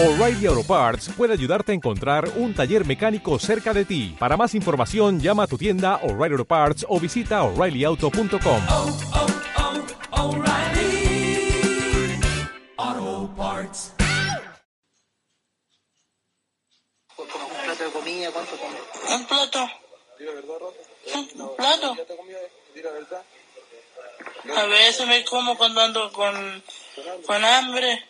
O'Reilly Auto Parts puede ayudarte a encontrar un taller mecánico cerca de ti. Para más información, llama a tu tienda O'Reilly Auto Parts o visita oreillyauto.com. oh, oh, O'Reilly Auto Parts. Como un plato de comida, ¿cuánto comes? Un plato. Dile verdad, Rafa. Un plato. A veces me como cuando ando con, con hambre.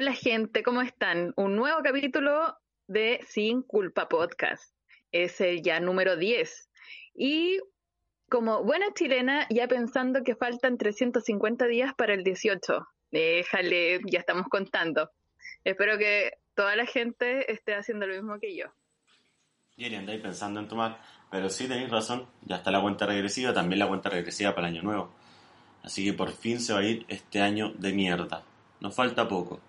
Hola gente, ¿cómo están? Un nuevo capítulo de Sin Culpa Podcast. Es el ya número 10. Y como buena chilena, ya pensando que faltan 350 días para el 18. Déjale, ya estamos contando. Espero que toda la gente esté haciendo lo mismo que yo. Yeri, andáis pensando en tomar, pero sí tenéis razón, ya está la cuenta regresiva, también la cuenta regresiva para el año nuevo. Así que por fin se va a ir este año de mierda. Nos falta poco.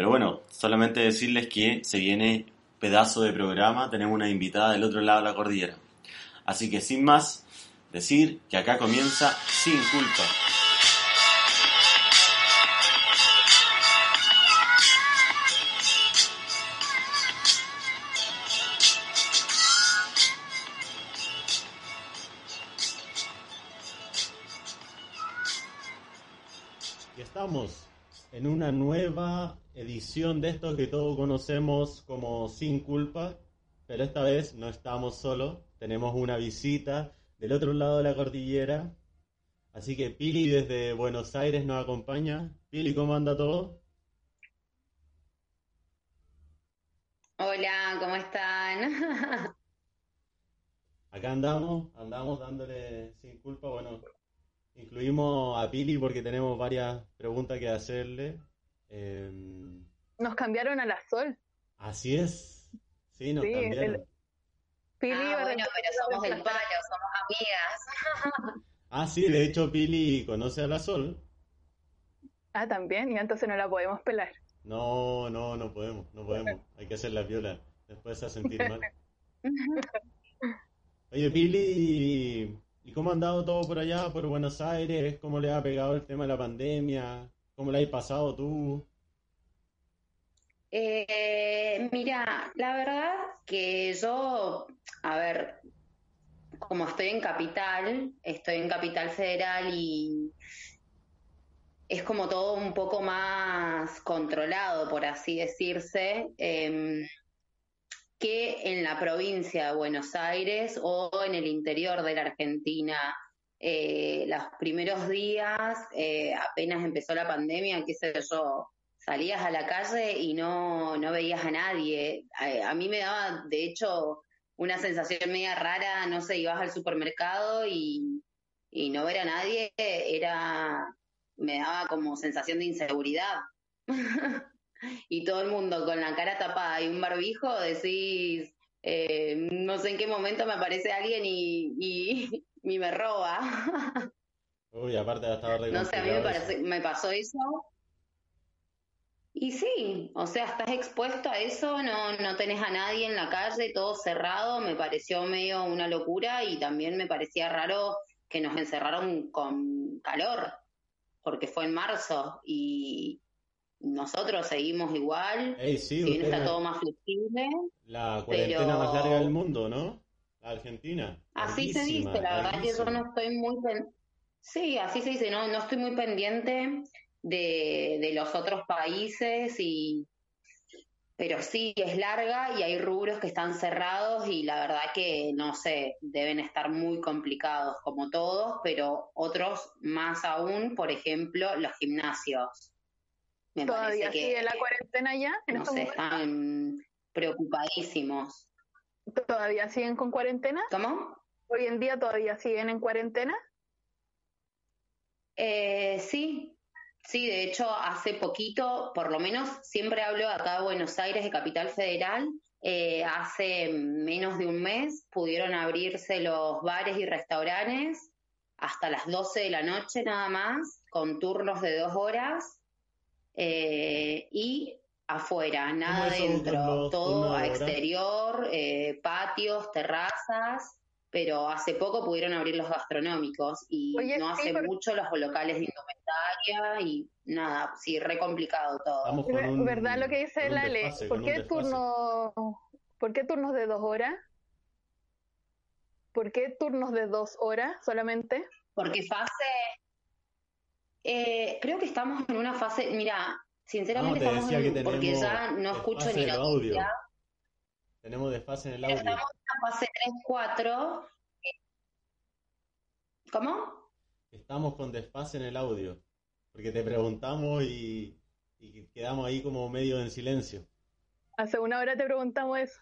Pero bueno, solamente decirles que se viene pedazo de programa, tenemos una invitada del otro lado de la cordillera. Así que sin más, decir que acá comienza sin culpa. Y estamos en una nueva edición de esto que todos conocemos como Sin Culpa, pero esta vez no estamos solos, tenemos una visita del otro lado de la cordillera, así que Pili desde Buenos Aires nos acompaña. Pili, ¿cómo anda todo? Hola, ¿cómo están? Acá andamos, andamos dándole Sin Culpa, bueno, incluimos a Pili porque tenemos varias preguntas que hacerle. Em, Nos cambiaron a la Sol. así es, sí, nos Sí, cambiaron. el- Pili Ah, bueno, pero somos del somos amigas. Ah, sí, de hecho Pili conoce a la Sol. Ah, también, y entonces no la podemos pelar. No, no, no podemos, no podemos. Hay que hacer la viola. Después se va a sentir mal. Oye, Pili, ¿y cómo ha andado todo por allá, por Buenos Aires? ¿Cómo le ha pegado el tema de la pandemia? ¿Cómo le has pasado tú? Eh, mira, la verdad que yo, a ver, como estoy en Capital, estoy en Capital Federal y es como todo un poco más controlado, por así decirse, em, que en la provincia de Buenos Aires o en el interior de la Argentina. Eh, los primeros días, eh, apenas empezó la pandemia, qué sé yo, salías a la calle y no, no veías a nadie. A, a mí me daba, de hecho, una sensación media rara, no sé, ibas al supermercado y, y no ver a nadie era, me daba como sensación de inseguridad. y todo el mundo con la cara tapada y un barbijo, decís, eh, no sé en qué momento me aparece alguien y, y, y me roba. Uy, aparte ha estado No sé, a mí me, parece- me pasó eso. Y sí, o sea, estás expuesto a eso, no, no tenés a nadie en la calle, todo cerrado, me pareció medio una locura y también me parecía raro que nos encerraron con calor, porque fue en marzo y nosotros seguimos igual, Ey, sí, si bien está todo más flexible. La cuarentena Pero- más larga del mundo, ¿no? La Argentina. Así se dice, la verdad que yo no estoy muy sí, así se dice, no, no estoy muy pendiente de, de los otros países y pero sí es larga y hay rubros que están cerrados y la verdad que no sé, deben estar muy complicados como todos, pero otros más aún, por ejemplo, los gimnasios. Me ¿Todavía parece que sigue la cuarentena ya? En no sé, están preocupadísimos. ¿Todavía siguen con cuarentena? ¿Cómo? ¿Hoy en día todavía siguen en cuarentena? Eh, sí, sí, de hecho, hace poquito, por lo menos, siempre hablo acá de Buenos Aires, de Capital Federal. eh, hace menos de un mes pudieron abrirse los bares y restaurantes hasta las 12 de la noche nada más, con turnos de dos horas. eh, y afuera, nada es eso con dentro, los todo a exterior, eh, patios, terrazas, pero hace poco pudieron abrir los gastronómicos y Oye, no sí, hace mucho los locales de indumentaria y nada, sí, re complicado todo. Un, ¿Verdad lo que dice Lale? desfase, ¿Por qué turno, por qué turnos de dos horas? ¿Por qué turnos de dos horas solamente? Porque fase, eh, creo que estamos en una fase, mira, sinceramente No, te estamos decía en, que porque ya no escucho ni noticias, Tenemos desfase en el audio. estamos en la fase 3-4. ¿Cómo? Estamos con desfase en el audio. Porque te preguntamos y, y quedamos ahí como medio en silencio. Hace una hora te preguntamos eso.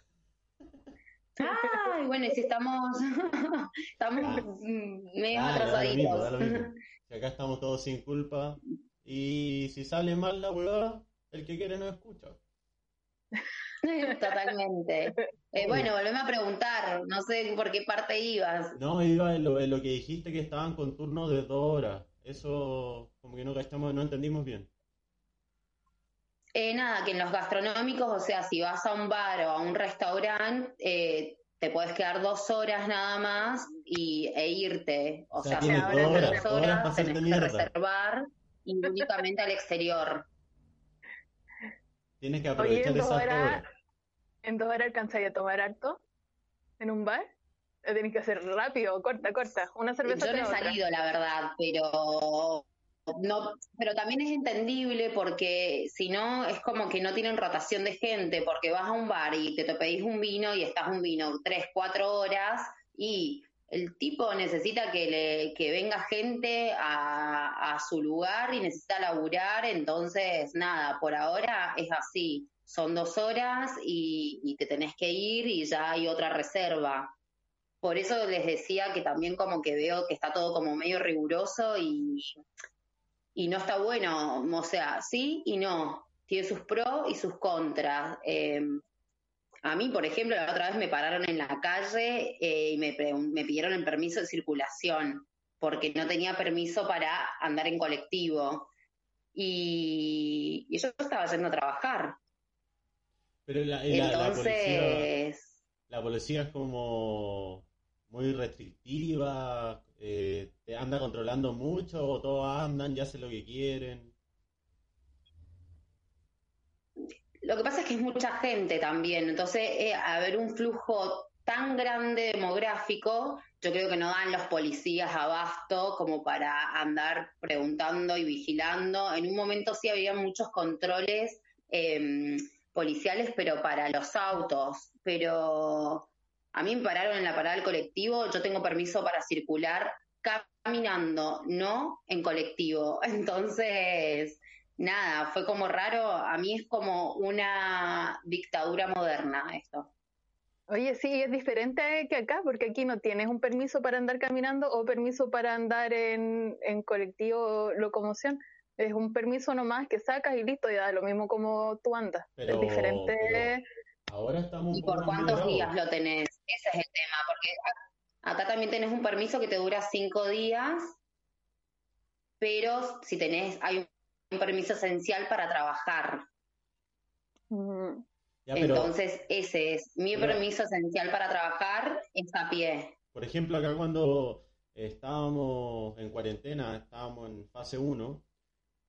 Ay, bueno, y si estamos, estamos Ah. medio Dale, da lo mismo, da lo atrasaditos. mismo. Si acá estamos todos sin culpa. Y si sale mal la huevada, el que quiere no escucha. Totalmente. Eh, bueno, volveme a preguntar, no sé por qué parte ibas. No, iba en lo, en lo que dijiste que estaban con turnos de dos horas. Eso como que no cachamos, no entendimos bien. Eh, nada, que en los gastronómicos, o sea, si vas a un bar o a un restaurante, eh, te puedes quedar dos horas nada más y, e irte. O, O sea, sea, si dos vas horas, dos horas horas, tenés que reservar y únicamente al exterior. Tienes que Oye, aprovechar en dos esas horas. ¿en dos horas alcanzáis a tomar harto? ¿En un bar? Lo tenés que hacer rápido, corta, corta. Una cerveza Yo no he otra. salido, la verdad, pero no, pero también es entendible porque si no es como que no tienen rotación de gente, porque vas a un bar y te, te pedís un vino y estás un vino tres, cuatro horas y el tipo necesita que le que venga gente a, su lugar y necesita laburar, entonces nada, por ahora es así. Son dos horas y, te tenés que ir y ya hay otra reserva. Por eso les decía que también como que veo que está todo como medio riguroso y, no está bueno, o sea, sí y no, tiene sus pros y sus contras. Eh, a mí, por ejemplo, la otra vez me pararon en la calle eh, y me, pidieron el permiso de circulación porque no tenía permiso para andar en colectivo. Y, y yo estaba yendo a trabajar. Pero la, policía, Entonces, la policía es como muy restrictiva, eh, te anda controlando mucho, o todos andan, ya hacen lo que quieren. Lo que pasa es que es mucha gente también, entonces eh, haber un flujo tan grande demográfico, yo creo que no dan los policías abasto como para andar preguntando y vigilando. En un momento sí había muchos controles eh, policiales, pero para los autos. Pero a mí me pararon en la parada del colectivo, yo tengo permiso para circular caminando, no en colectivo. Entonces, nada, fue como raro. A mí es como una dictadura moderna esto. Oye, sí, es diferente que acá, porque aquí no tienes un permiso para andar caminando o permiso para andar en, en colectivo locomoción. Es un permiso nomás que sacas y listo, ya da lo mismo como tú andas. Pero- es diferente. pero- Ahora estamos ¿Y por cuántos días lo tenés? Ese es el tema, porque a- acá también tenés un permiso que te dura cinco días, pero si tenés, hay un permiso esencial para trabajar. Mm, Ya, pero, Entonces, ese es mi pero- permiso esencial para trabajar, es a pie. por ejemplo, acá cuando estábamos en cuarentena, estábamos en fase 1,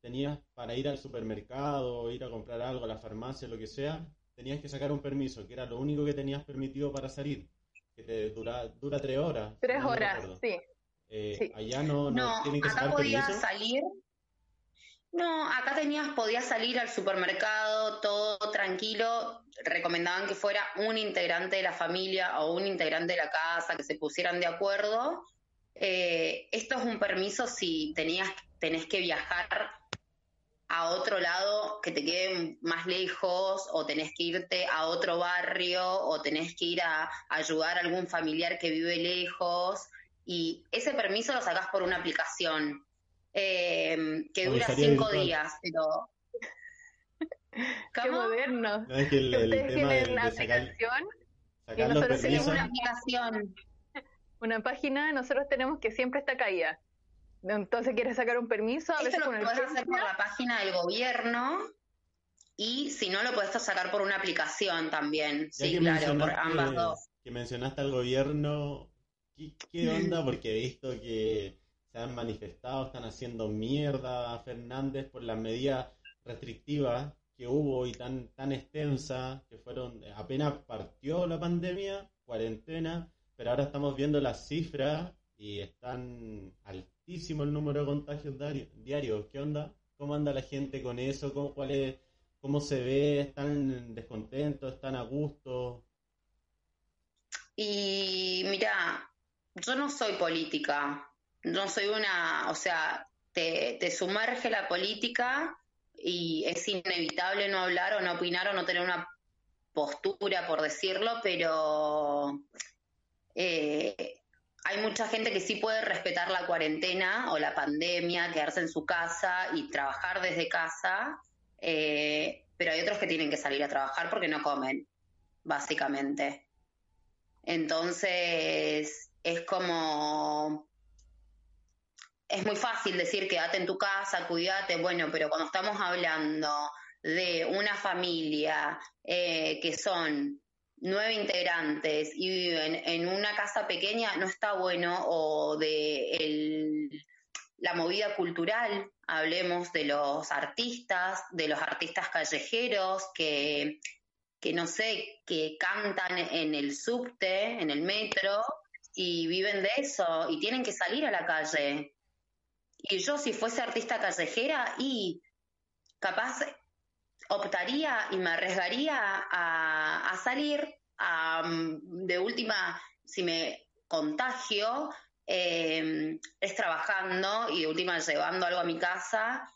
tenías para ir al supermercado, ir a comprar algo a la farmacia, lo que sea, tenías que sacar un permiso, que era lo único que tenías permitido para salir, que te dura, dura tres horas. tres no horas, sí. Eh, sí. allá no, no No, tienen que acá sacar podías permiso. salir. No, acá tenías, podías salir al supermercado, todo tranquilo. Recomendaban que fuera un integrante de la familia o un integrante de la casa, que se pusieran de acuerdo. Eh, esto es un permiso si tenías, tenés que viajar a otro lado que te quede más lejos, o tenés que irte a otro barrio, o tenés que ir a, a ayudar a algún familiar que vive lejos y ese permiso lo sacás por una aplicación eh, que dura cinco virtual. días, pero... Qué moderno. No, es que el, ustedes tienen sacar, aplicación, sacar y nosotros Es tenemos una aplicación. una página, nosotros tenemos que siempre está caída. Entonces quieres sacar un permiso, a Esto veces lo podés hacer por la página del gobierno, y si no lo puedes sacar por una aplicación también. Ya Sí, claro, por ambas dos. Que mencionaste al gobierno, ¿qué, qué onda? Porque he visto que han manifestado, están haciendo mierda a Fernández por las medidas restrictivas que hubo y tan, tan extensas, que fueron, apenas partió la pandemia, cuarentena, pero ahora estamos viendo las cifras y están altísimo el número de contagios diari- diarios. ¿Qué onda? ¿Cómo anda la gente con eso? ¿Cómo, cuál es, ¿Cómo se ve? ¿Están descontentos? ¿Están a gusto? Y mira, yo no soy política, no soy una, o sea, te, te sumerge la política y es inevitable no hablar o no opinar o no tener una postura, por decirlo, pero eh, hay mucha gente que sí puede respetar la cuarentena o la pandemia, quedarse en su casa y trabajar desde casa, eh, pero hay otros que tienen que salir a trabajar porque no comen, básicamente. Entonces, es como, es muy fácil decir quédate en tu casa, cuídate, bueno, pero cuando estamos hablando de una familia eh, que son nueve integrantes y viven en una casa pequeña, no está bueno, o de la movida cultural, hablemos de los artistas, de los artistas callejeros que que no sé, que cantan en el subte, en el metro, y viven de eso, y tienen que salir a la calle. Y yo, si fuese artista callejera, y capaz optaría y me arriesgaría a, a salir, a, mm, de última, si me contagio, eh, es trabajando y de última llevando algo a mi casa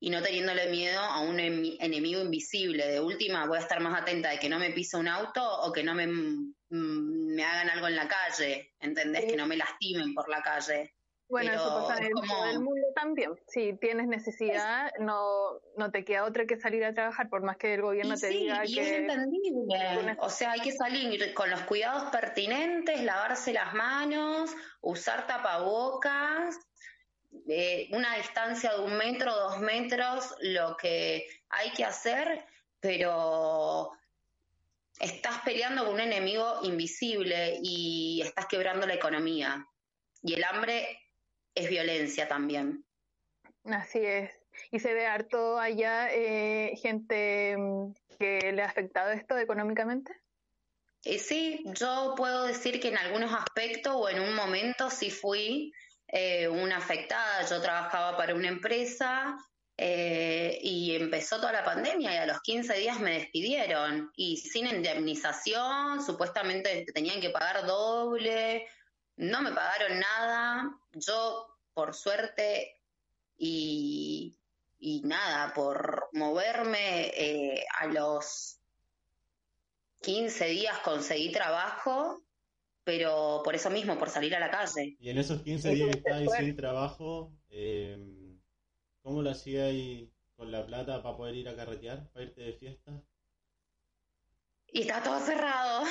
y no teniéndole miedo a un emi- enemigo invisible. De última, voy a estar más atenta de que no me pise un auto o que no me, mm, me hagan algo en la calle, ¿entendés? Que no me lastimen por la calle. Bueno, Pero eso pasa en como- todo el mundo también. Si tienes necesidad, no, no te queda otra que salir a trabajar, por más que el gobierno Y te sí, diga y que... es entendible. O sea, hay que salir con los cuidados pertinentes, lavarse las manos, usar tapabocas, eh, una distancia de un metro, dos metros, lo que hay que hacer, pero estás peleando con un enemigo invisible y estás quebrando la economía. Y el hambre es violencia también. Así es. Y se ve harto allá eh, gente mm, que le ha afectado esto económicamente. Eh, sí, yo puedo decir que en algunos aspectos o en un momento sí fui eh, una afectada. Yo trabajaba para una empresa eh, y empezó toda la pandemia y a los 15 días me despidieron y sin indemnización, supuestamente tenían que pagar doble, no me pagaron nada. Yo, por suerte y, y nada, por moverme eh, a los 15 días conseguí trabajo, pero por eso mismo, por salir a la calle. Y en esos 15 días que estabas sin trabajo, eh, ¿cómo lo hacías ahí con la plata para poder ir a carretear, para irte de fiesta? Y está todo cerrado.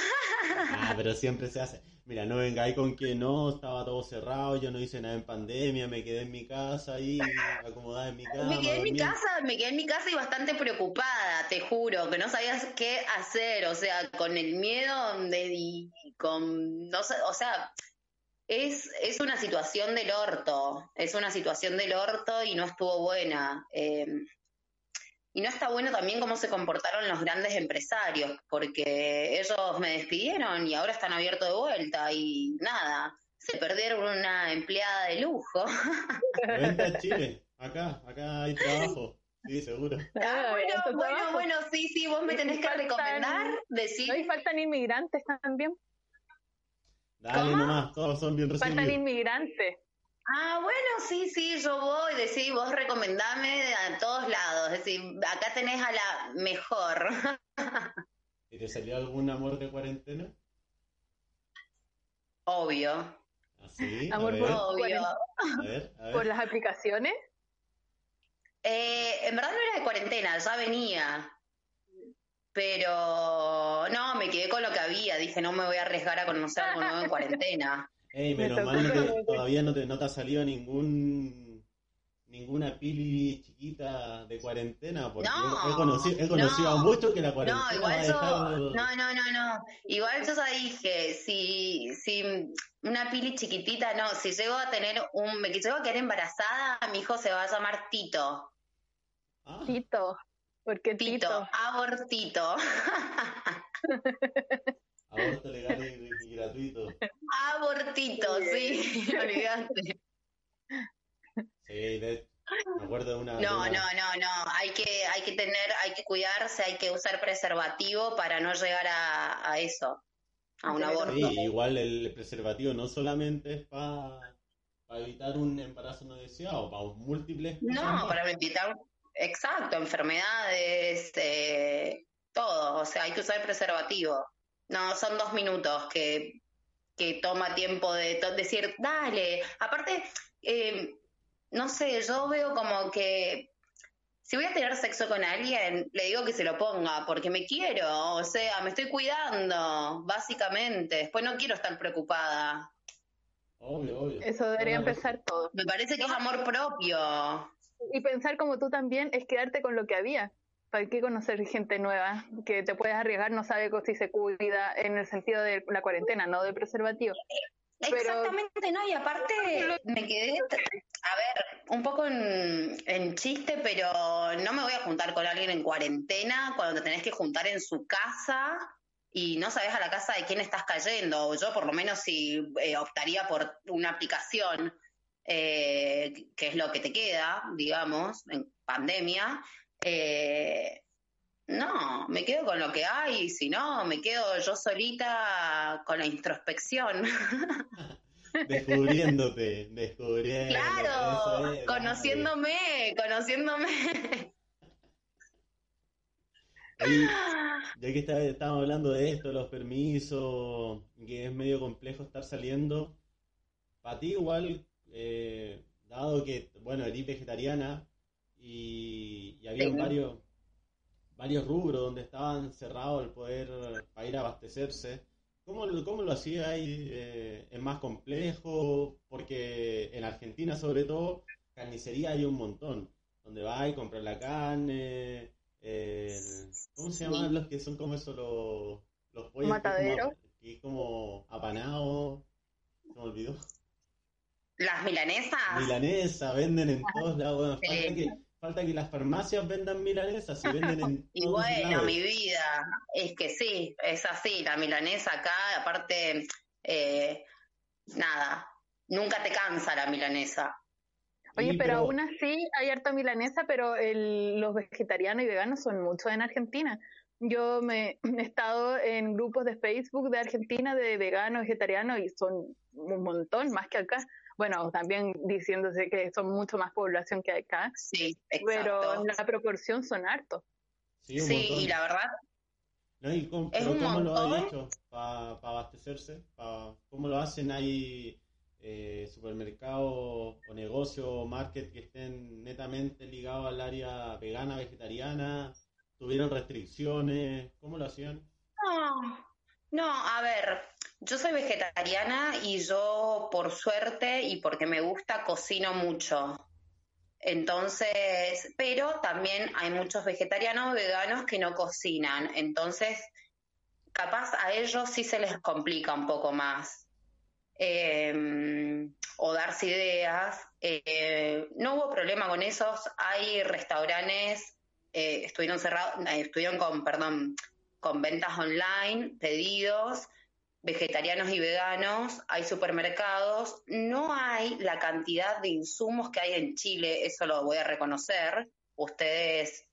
Ah, pero siempre se hace. Mira, no vengáis con que no, estaba todo cerrado, yo no hice nada en pandemia, me quedé en mi casa ahí, acomodada en mi cama. Me quedé en mi casa, me quedé en mi casa y bastante preocupada, te juro, que no sabías qué hacer, o sea, con el miedo de, y con, no sé, o sea, es, es una situación del orto, es una situación del orto y no estuvo buena. eh, y no está bueno también cómo se comportaron los grandes empresarios, porque ellos me despidieron y ahora están abiertos de vuelta y nada, se perdieron una empleada de lujo. Vente a Chile, acá, acá hay trabajo, sí, seguro. Ah, bueno, harto bueno, trabajo. bueno, sí, sí, vos me tenés que faltan- recomendar, decir, No, y faltan inmigrantes también. Dale ¿Cómo? nomás, todos son bien Faltan recibidos. inmigrantes. Ah, bueno, sí, sí, yo voy, decir, vos recomendame a todos lados, es decir, acá tenés a la mejor. ¿Y te salió algún amor de cuarentena? Obvio, Así, a Amor ver, por- obvio. a ver, a Por ver. las aplicaciones. Eh, en verdad no era de cuarentena, ya venía. Pero no, me quedé con lo que había. Dije, no me voy a arriesgar a conocer algo nuevo en cuarentena. Ey, Me menos mal no te- todavía no te, no te ha salido ningún ninguna pili chiquita de cuarentena, porque No, he conocido, he conocido a no. muchos que la cuarentena No, va a igual yo, no, no, no, no. Igual yo ya dije, si, si una pili chiquitita, no, si llego a tener un, me llego a quedar embarazada, mi hijo se va a llamar Tito. Ah, Tito. ¿Por qué Tito, Tito? abortito. aborto legal gratuito. Abortito, sí, olvidate. Sí, de- me acuerdo de una... de No, una- no, no, no. Hay que, hay que tener, hay que cuidarse, hay que usar preservativo para no llegar a, a eso, a un Sí, aborto. Sí, igual el preservativo no solamente es para evitar un embarazo no deseado, para múltiples No, para evitar, exacto, enfermedades, eh, todo. O sea, hay que usar preservativo. No, son dos minutos que, que toma tiempo de to- decir, dale. Aparte, eh, no sé, yo veo como que si voy a tener sexo con alguien, le digo que se lo ponga, porque me quiero, o sea, me estoy cuidando, básicamente. Después no quiero estar preocupada. Obvio, obvio. Eso debería empezar todo. Me parece que es amor propio. Y pensar como tú también es quedarte con lo que había. ¿Para qué conocer gente nueva que te puedes arriesgar, no sabe si se cuida en el sentido de la cuarentena, no del preservativo? Exactamente, ¿no? Y aparte me quedé, a ver, un poco en, en chiste, pero no me voy a juntar con alguien en cuarentena cuando te tenés que juntar en su casa y no sabes a la casa de quién estás cayendo. O yo por lo menos si eh, optaría por una aplicación, eh, que es lo que te queda, digamos, en pandemia. Eh, no, me quedo con lo que hay, si no, me quedo yo solita con la introspección. Descubriéndote, descubriendo. Claro, es, conociéndome, conociéndome. Ahí, ya que está- estábamos hablando de esto, los permisos, que es medio complejo estar saliendo, para ti igual, eh, dado que, bueno, eres vegetariana y, y había Sí. varios, varios rubros donde estaban cerrados el poder para ir a abastecerse, ¿cómo, lo- cómo lo hacía ahí? Eh, ¿es más complejo? Porque en Argentina, sobre todo, carnicería hay un montón, donde vas y compras la carne, ¿cómo se llaman Sí. los que son como eso, los, los pollos? Matadero. Que es como apanado, se me olvidó. Las milanesas. Milanesa, venden en todos lados. Bueno, Sí. falta, que, falta que las farmacias vendan milanesas y venden en Y todos bueno, lados. mi vida, es que sí, es así, la milanesa acá, aparte, eh, nada, nunca te cansa la milanesa. Oye, Sí, pero pero- aún así hay harta milanesa, pero el- los vegetarianos y veganos son muchos en Argentina. Yo me he estado en grupos de Facebook de Argentina de veganos, vegetarianos y son un montón más que acá. Bueno, también diciéndose que son mucho más población que acá, Sí, pero en la proporción son hartos. Sí, un Sí, montón. y la verdad, No, y cómo- Es pero un ¿cómo lo han hecho para abastecerse? Pa- ¿Cómo lo hacen? ¿Hay eh, supermercados o negocios o market que estén netamente ligados al área vegana, vegetariana? ¿Tuvieron restricciones? ¿Cómo lo hacían? No, no, a ver, yo soy vegetariana y yo por suerte y porque me gusta cocino mucho. Entonces, pero también hay muchos vegetarianos veganos que no cocinan. Entonces, capaz a ellos sí se les complica un poco más. Eh, o darse ideas. Eh, no hubo problema con esos. Hay restaurantes, eh, estuvieron cerrados, estuvieron con, perdón, con ventas online, pedidos, vegetarianos y veganos, hay supermercados, no hay la cantidad de insumos que hay en Chile, eso lo voy a reconocer. Ustedes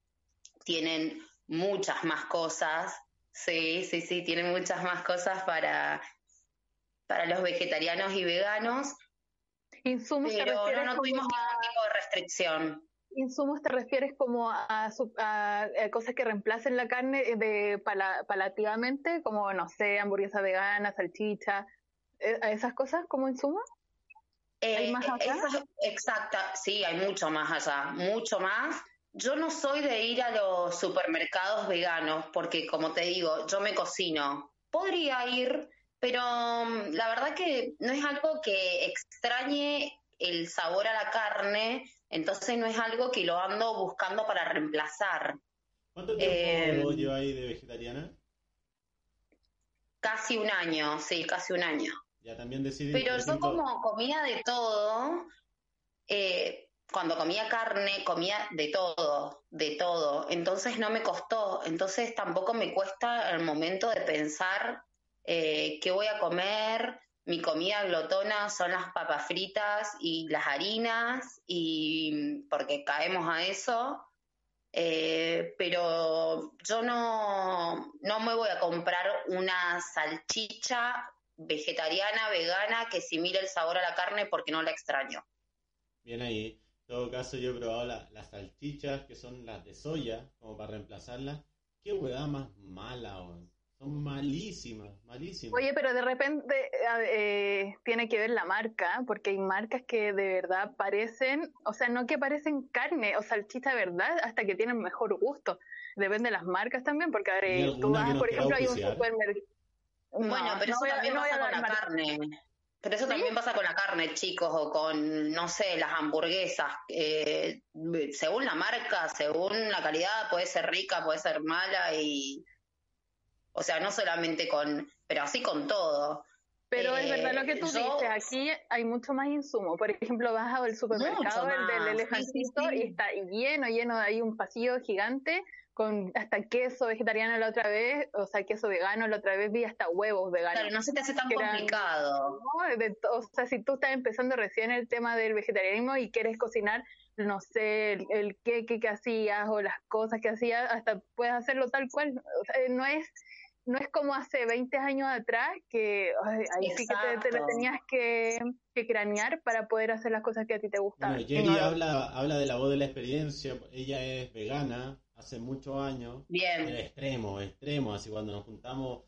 tienen muchas más cosas, sí, sí, sí, tienen muchas más cosas para, para los vegetarianos y veganos, Insumos pero no, no tuvimos ningún tipo de restricción. Insumos te refieres como a, su- a- a cosas que reemplacen la carne de pala- palativamente, como no sé, hamburguesa vegana, salchicha, eh, a esas cosas como insumos. ¿Hay Eh, más acá? esa- exacta, sí, hay mucho más allá, mucho más. Yo no soy de ir a los supermercados veganos porque, como te digo, yo me cocino. Podría ir, pero mm, la verdad que no es algo que extrañe el sabor a la carne, entonces no es algo que lo ando buscando para reemplazar. ¿Cuánto tiempo Eh, ahí de vegetariana? Casi un año, sí, casi un año. Ya también decidí, Pero yo como comía de todo, eh, cuando comía carne, comía de todo, de todo. Entonces no me costó, entonces tampoco me cuesta el momento de pensar eh, qué voy a comer. Mi comida glotona son las papas fritas y las harinas, y porque caemos a eso. Eh, pero yo no, no me voy a comprar una salchicha vegetariana, vegana, que simile el sabor a la carne porque no la extraño. Bien ahí. En todo caso, yo he probado la- las salchichas que son las de soya, como para reemplazarlas. Qué hueá más mala. Son malísimas, malísimas. Oye, pero de repente eh, tiene que ver la marca, porque hay marcas que de verdad parecen, o sea, no que parecen carne o salchicha de verdad, hasta que tienen mejor gusto. Depende de las marcas también, porque a ver, ¿Hay eh, alguna tú vas, por ejemplo, hay un supermercado. bueno, pero eso también pasa con la carne. Pero eso también pasa con la carne, chicos, o con, no sé, las hamburguesas. Eh, según la marca, según la calidad, puede ser rica, puede ser mala y... O sea, no solamente con... Pero así con todo. Pero es Eh, verdad lo que tú yo- dices, aquí hay mucho más insumo. Por ejemplo, vas al supermercado, el del elefantito, sí, sí, sí. y está lleno, lleno, de ahí un pasillo gigante con hasta queso vegetariano la otra vez, o sea, queso vegano la otra vez, vi hasta huevos veganos. Claro, no se te hace tan eran- complicado. o sea, si tú estás empezando recién el tema del vegetarianismo y quieres cocinar, no sé, el, el queque que hacías o las cosas que hacías, hasta puedes hacerlo tal cual. O sea, no es no es como hace 20 años atrás que ay, ahí sí que te, te lo tenías que, que cranear para poder hacer las cosas que a ti te gustan. Bueno, Jerry no- habla, habla de la voz de la experiencia. Ella es vegana hace muchos años. Bien. Extremo, extremo. Así cuando nos juntamos,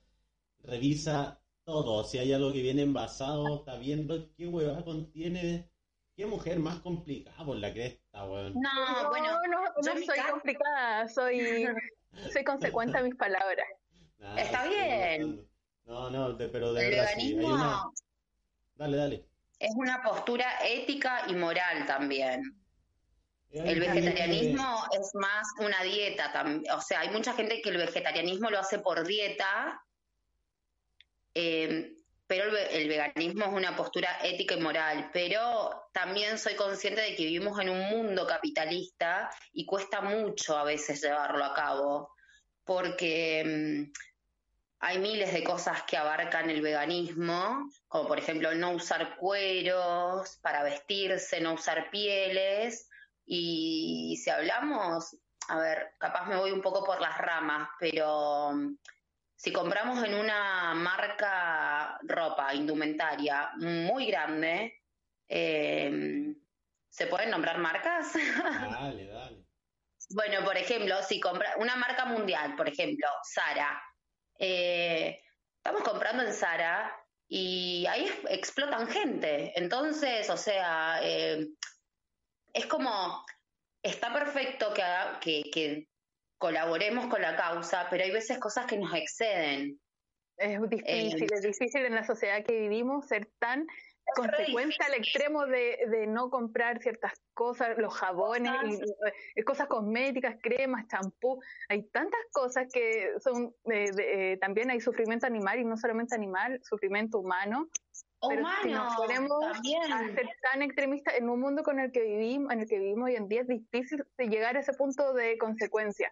revisa todo. Si hay algo que viene envasado, está viendo qué hueva contiene. Qué mujer más complicada por la cresta, weón. No, bueno, no, no yo en mi soy caso- complicada, soy, soy consecuente a mis palabras. Está bien. No, no, de- pero de el verdad sí. Hay veganismo una... Dale, dale. es una postura ética y moral también. Hay El vegetarianismo es más una dieta también. O sea, hay mucha gente que el vegetarianismo lo hace por dieta, eh, pero el, el veganismo es una postura ética y moral. Pero también soy consciente de que vivimos en un mundo capitalista y cuesta mucho a veces llevarlo a cabo, porque mm, hay miles de cosas que abarcan el veganismo, como por ejemplo no usar cueros para vestirse, no usar pieles. Y si hablamos, a ver, capaz me voy un poco por las ramas, pero mm, si compramos en una marca ropa, indumentaria muy grande, eh, ¿se pueden nombrar marcas? Dale, dale. Bueno, por ejemplo, si compra una marca mundial, por ejemplo, Zara, eh, estamos comprando en Zara y ahí explotan gente. Entonces, o sea, eh, es como, está perfecto que, haga- que, que colaboremos con la causa, pero hay veces cosas que nos exceden. Es difícil, es difícil en la sociedad que vivimos ser tan consecuente al extremo de, de no comprar ciertas cosas, los jabones, y, y, cosas cosméticas, cremas, champú. Hay tantas cosas que son, eh, de- eh, también hay sufrimiento animal y no solamente animal, sufrimiento humano. Pero si nos Humano, ponemos también. a ser tan extremistas en un mundo con el que vivimos, en el que vivimos hoy en día, es difícil de llegar a ese punto de consecuencia.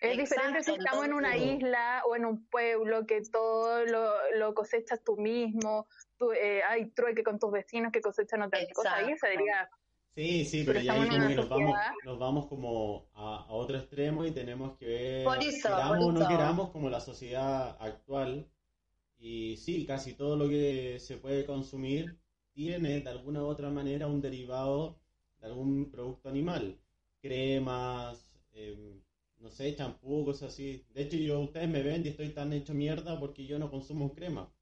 Es diferente si estamos en una isla o en un pueblo que todo lo, lo cosechas tú mismo, tú, eh, hay trueque con tus vecinos que cosechan otras cosas. Ahí se Exacto. diría, Sí, sí, Pero pero ya ahí como que nos vamos, nos vamos como a, a otro extremo y tenemos que ver, Por eso, queramos por o no queramos, como la sociedad actual. Y sí, casi todo lo que se puede consumir tiene de alguna u otra manera un derivado de algún producto animal. Cremas, em, no sé, champú, cosas así. De hecho, yo, ustedes me ven y estoy tan hecho mierda porque yo no consumo crema.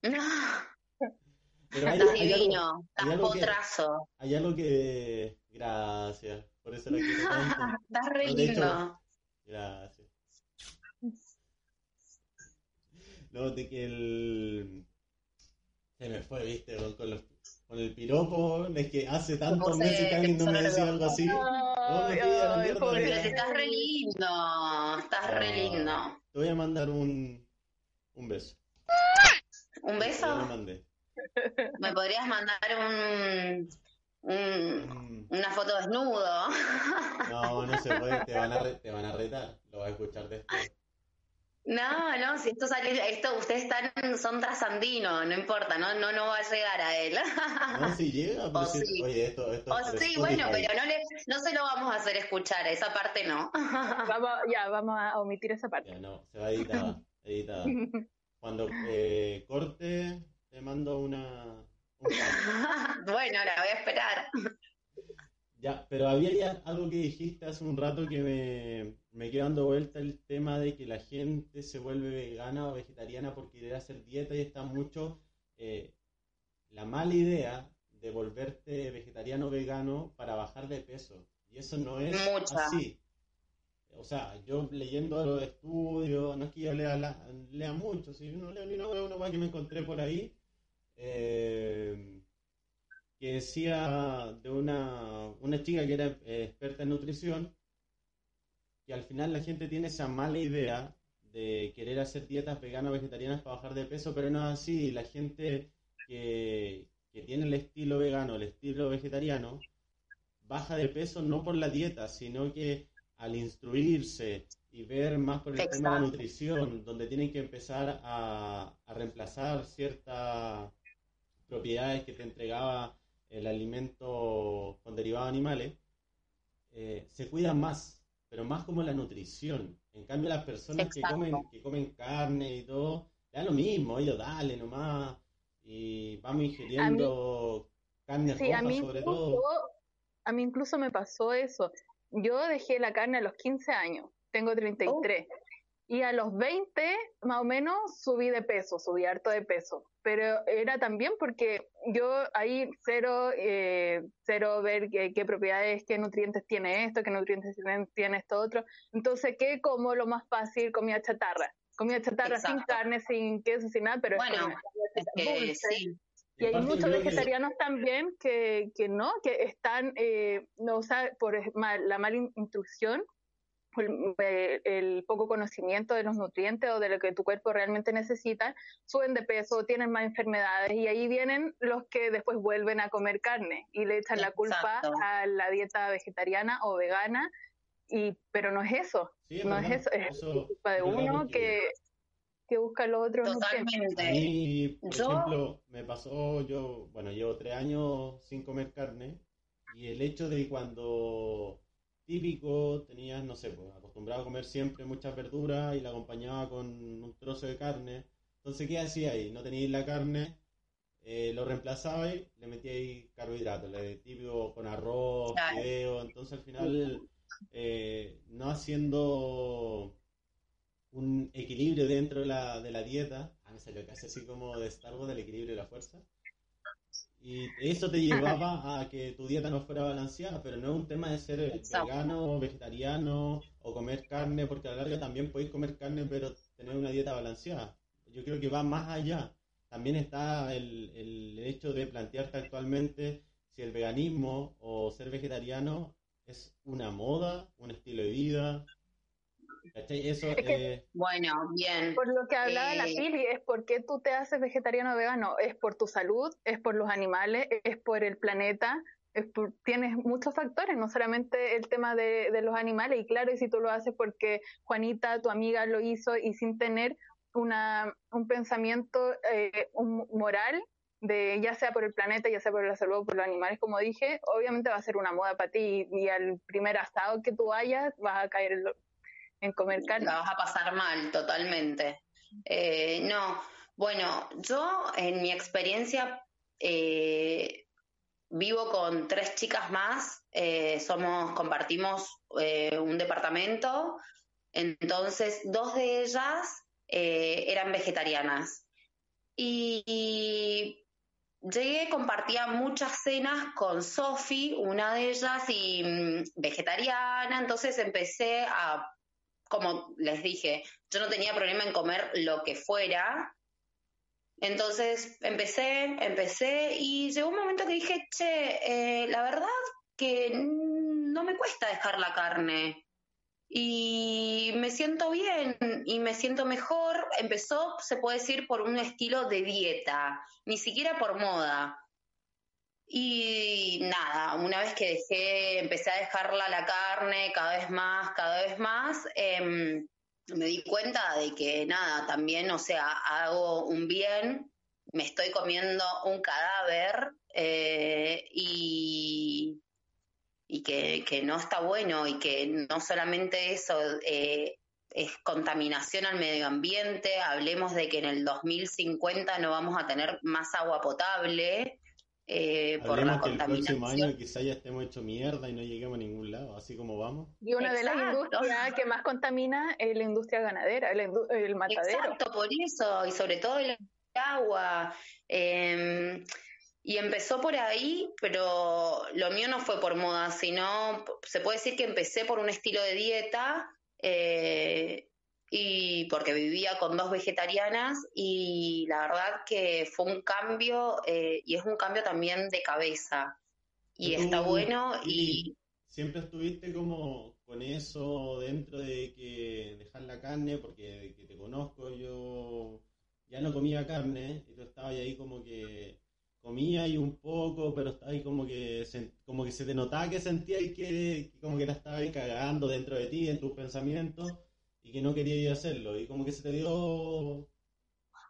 Pero hay, Estás hay algo- divino, hay estás algo que- potrazo, hay algo que... Gracias, por eso la quiero tanto. estás re No, de hecho, lindo. Gracias. No, de que el... Se me fue, viste, con, con los- con el piropo, es que hace tantos meses que alguien no me decía algo así. Mierda. ¿verdad? Pero estás re lindo, estás re lindo. Te voy a mandar un, un beso. ¿Un beso? mandé. ¿Me podrías mandar un, un- Mm, una foto desnudo? No, no se puede, te van a, re- te van a retar, lo vas a escuchar después. No, no, si esto sale, esto, ustedes están, son trasandinos, no importa, no, no, no va a llegar a él. No, si llega, pero O si- sí. oye, esto, esto O sí, bueno, pero no, le, no se lo vamos a hacer escuchar, esa parte no. Vamos, ya, vamos a omitir esa parte. Ya, no, se va editada, editada. Cuando eh, corte, te mando una... un bueno, la voy a esperar. Ya, pero había algo que dijiste hace un rato que me, me quedó dando vuelta el tema de que la gente se vuelve vegana o vegetariana por querer hacer dieta y está mucho eh, la mala idea de volverte vegetariano o vegano para bajar de peso. Y eso no es Mucha. así. O sea, yo leyendo los estudios, no es que yo lea, la- lea mucho, si no leo ni una hueá, una hueá que me encontré por ahí, eh, que decía de una, una chica que era eh, experta en nutrición, que al final la gente tiene esa mala idea de querer hacer dietas veganas o vegetarianas para bajar de peso, pero no es así. La gente que, que tiene el estilo vegano, el estilo vegetariano, baja de peso no por la dieta, sino que al instruirse y ver más por el tema de la nutrición, donde tienen que empezar a, a reemplazar ciertas propiedades que te entregaba el alimento con derivados animales, eh, se cuidan más, pero más como la nutrición. En cambio, las personas que comen, que comen carne y todo, le da lo mismo, ellos dale nomás, y vamos ingiriendo carne Sí, a roja mí sobre incluso, todo. a mí incluso me pasó eso. Yo dejé la carne a los 15 años, tengo 33. Y a los 20, más o menos, subí de peso, subí harto de peso. Pero era también porque yo ahí cero, eh, cero ver qué, qué propiedades, qué nutrientes tiene esto, qué nutrientes tiene, esto otro. Entonces, ¿qué como lo más fácil? Comida chatarra. Comida chatarra sin carne, sin queso, sin nada, pero es Bueno, comida Es que dulce. sí, Y hay muchos que- vegetarianos también que, que no, que están, eh, no, o sea, por la mala in- instrucción, por el, eh, el poco conocimiento de los nutrientes o de lo que tu cuerpo realmente necesita, suben de peso, tienen más enfermedades y ahí vienen los que después vuelven a comer carne y le echan la culpa a la dieta vegetariana o vegana, y pero no es eso, Sí, es no es eso, es eso culpa de uno que, que busca los otros totalmente. mí, por Yo- ejemplo, me pasó, yo, bueno, llevo tres años sin comer carne y el hecho de cuando típico tenías, no sé, pues acostumbrado a comer siempre muchas verduras y la acompañaba con un trozo de carne. Entonces, ¿qué hacía ahí? No teníais la carne, eh, lo reemplazaba y le metía ahí carbohidratos, le típico con arroz, Claro. fideo. Entonces, al final, eh, no haciendo un equilibrio dentro de la, de la dieta. Ah, me salió casi así como de Star Wars, del equilibrio de la fuerza. Y eso te llevaba a que tu dieta no fuera balanceada, pero no es un tema de ser Exacto. vegano, vegetariano o comer carne, porque a la larga también podéis comer carne, pero tener una dieta balanceada. Yo creo que va más allá. También está el, el hecho de plantearte actualmente si el veganismo o ser vegetariano es una moda, un estilo de vida. ¿Cachai? Eso Es que- eh, Bueno, bien. Por lo que hablaba la Eh, Pili, es por qué tú te haces vegetariano o vegano. Es por tu salud, es por los animales, es por el planeta, es por- tienes muchos factores, no solamente el tema de, de los animales. Y claro, y si tú lo haces porque Juanita, tu amiga, lo hizo y sin tener una, un pensamiento eh, un moral de ya sea por el planeta, ya sea por la salud o por los animales, como dije, obviamente va a ser una moda para ti y, y al primer asado que tú vayas vas a caer en, comer carne. La vas a pasar mal, totalmente. Eh, no, bueno, yo en mi experiencia eh, vivo con tres chicas más, eh, somos, compartimos un departamento, entonces dos de ellas eran vegetarianas. Y, y llegué, compartía muchas cenas con Sofi, una de ellas, y mm, vegetariana, entonces empecé a como les dije, yo no tenía problema en comer lo que fuera Entonces empecé, empecé y llegó un momento que dije, che, eh, la verdad que no me cuesta dejar la carne y me siento bien y me siento mejor. Empezó, se puede decir, por un estilo de dieta, ni siquiera por moda. Y nada, una vez que dejé, empecé a dejarla la carne cada vez más, cada vez más, em, me di cuenta de que nada, también, o sea, hago un bien, me estoy comiendo un cadáver eh, y, y que, que, no está bueno y que no solamente eso eh, es contaminación al medio ambiente, hablemos de que en el 2050 no vamos a tener más agua potable. Eh, por la Hablemos que el próximo contaminación. año quizá ya estemos hecho mierda y no lleguemos a ningún lado, así como vamos. Y una de las Exacto. industrias que más contamina es la industria ganadera, el, el matadero. Exacto, por eso, y sobre todo el agua. eh, y empezó por ahí, pero lo mío no fue por moda, sino se puede decir que empecé por un estilo de dieta eh, y porque vivía con dos vegetarianas y la verdad que fue un cambio eh, y es un cambio también de cabeza y Tú, está bueno y ¿Siempre estuviste como con eso dentro de que dejar la carne? Porque que te conozco yo ya no comía carne y tú estabas ahí como que comía y un poco, pero estaba ahí como que se, como que se te notaba que sentías que, que como que la estabas ahí cagando dentro de ti, en tus pensamientos y que no querías hacerlo y como que se te dio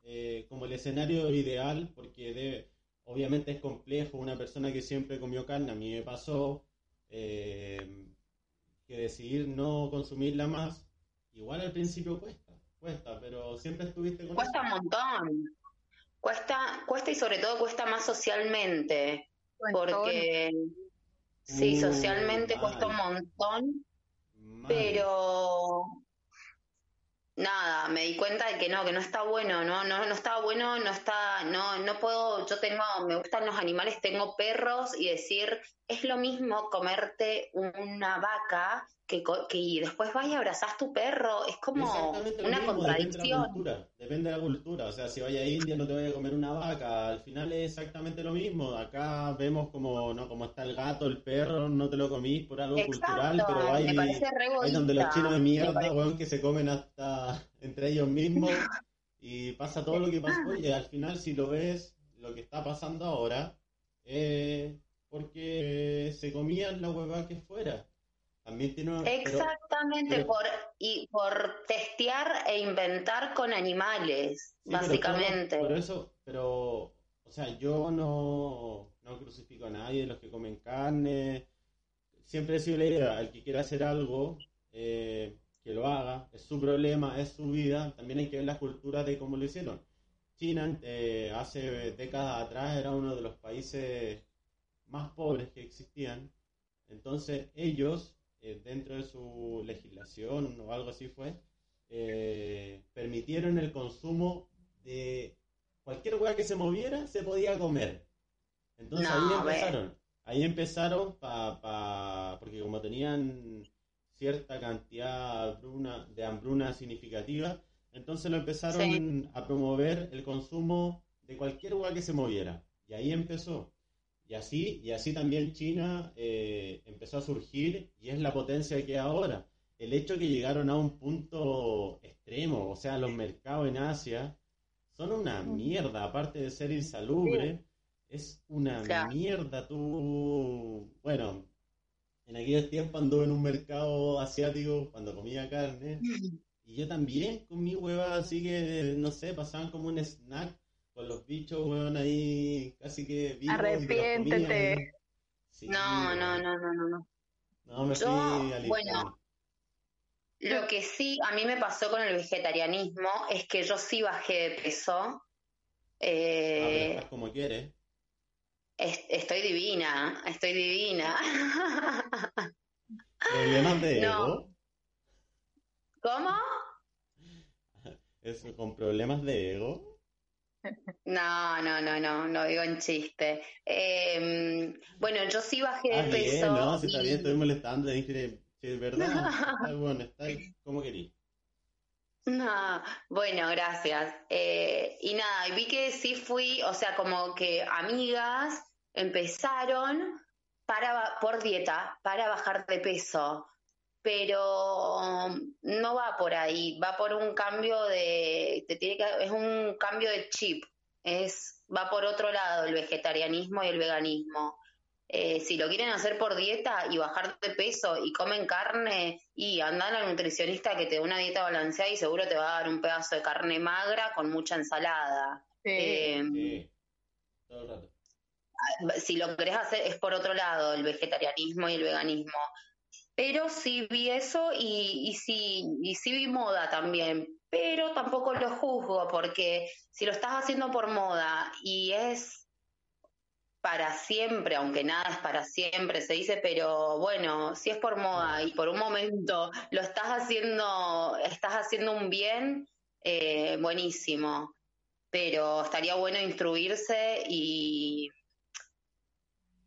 eh, como el escenario ideal porque de, obviamente es complejo una persona que siempre comió carne, a mí me pasó eh, que decidir no consumirla más, igual al principio cuesta, cuesta, pero siempre estuviste con cuesta eso. un montón. Cuesta, cuesta y sobre todo cuesta más socialmente. Porque sí, socialmente cuesta un montón, Mal. pero nada, me di cuenta de que no, que no está bueno, no, no, no está bueno, no está, no, no puedo, yo tengo, me gustan los animales, tengo perros y decir, es lo mismo comerte una vaca que, y después vas y abrazás tu perro, es como una mismo, depende de la contradicción. cultura, depende de la cultura, o sea, si vaya a India no te vaya a comer una vaca, al final es exactamente lo mismo, acá vemos como, no, como está el gato, el perro, no te lo comís por algo cultural, pero hay, hay donde los chinos de mierda, weón, que se comen hasta entre ellos mismos y pasa todo lo que pasa, oye, al final si lo ves, lo que está pasando ahora, eh, porque se comían la hueva que fuera, también tiene, pero- Exactamente, pero- por, y por testear e inventar con animales, Sí, pero básicamente. todo- por eso, pero, o sea, yo no, no crucifico a nadie los que comen carne. Siempre he sido la idea, el que quiera hacer algo, eh, que lo haga, es su problema, es su vida. También hay que ver las culturas de cómo lo hicieron. China, eh, hace décadas atrás, era uno de los países más pobres que existían. Entonces, ellos, eh, dentro de su legislación o algo así fue, eh, permitieron el consumo de cualquier hueá que se moviera, se podía comer. Entonces No, ahí empezaron. Ahí empezaron pa, pa- porque como tenían cierta cantidad de hambruna, de hambruna significativa, entonces lo empezaron a promover el consumo de cualquier hueá que se moviera. Y ahí empezó. Y así, y así también China eh, empezó a surgir y es la potencia que es ahora. El hecho que llegaron a un punto extremo, o sea, los mercados en Asia son una mierda, aparte de ser insalubre, es una mierda. Tú, bueno, en aquellos tiempos anduve en un mercado asiático cuando comía carne y yo también comí huevas, así que, no sé, pasaban como un snack con los bichos, weón, ahí casi que vivos Arrepiéntete. Sí, No, no, no, no, no, no. No, me Yo, fui bueno. Lo que sí a mí me pasó con el vegetarianismo es que yo sí bajé de peso. Ah, Eh, estás como quieres. es- estoy divina, estoy divina. Problemas de No. ego. ¿Cómo? Es con problemas de ego. No, no, no, no, no digo en chiste. Eh, bueno, yo sí bajé Ah, de bien, peso. no, si está bien, estoy molestando. Dije, "Che, es verdad. Está bueno, está como querís. No, bueno, gracias. Eh, y nada, vi que sí fui, o sea, como que amigas empezaron para por dieta, para bajar de peso, pero no va por ahí, va por un cambio de, te tiene que, es un cambio de chip, es va por otro lado el vegetarianismo y el veganismo. Eh, si lo quieren hacer por dieta y bajar de peso y comen carne y andan al nutricionista que te dé una dieta balanceada y seguro te va a dar un pedazo de carne magra con mucha ensalada. Sí. Eh, Sí. Todo el rato. si lo querés hacer es por otro lado, el vegetarianismo y el veganismo. Pero sí vi eso y, sí vi moda también, pero tampoco lo juzgo porque si lo estás haciendo por moda y es para siempre, aunque nada es para siempre, se dice, pero bueno, si es por moda y por un momento lo estás haciendo, estás haciendo un bien, eh, buenísimo. Pero estaría bueno instruirse y,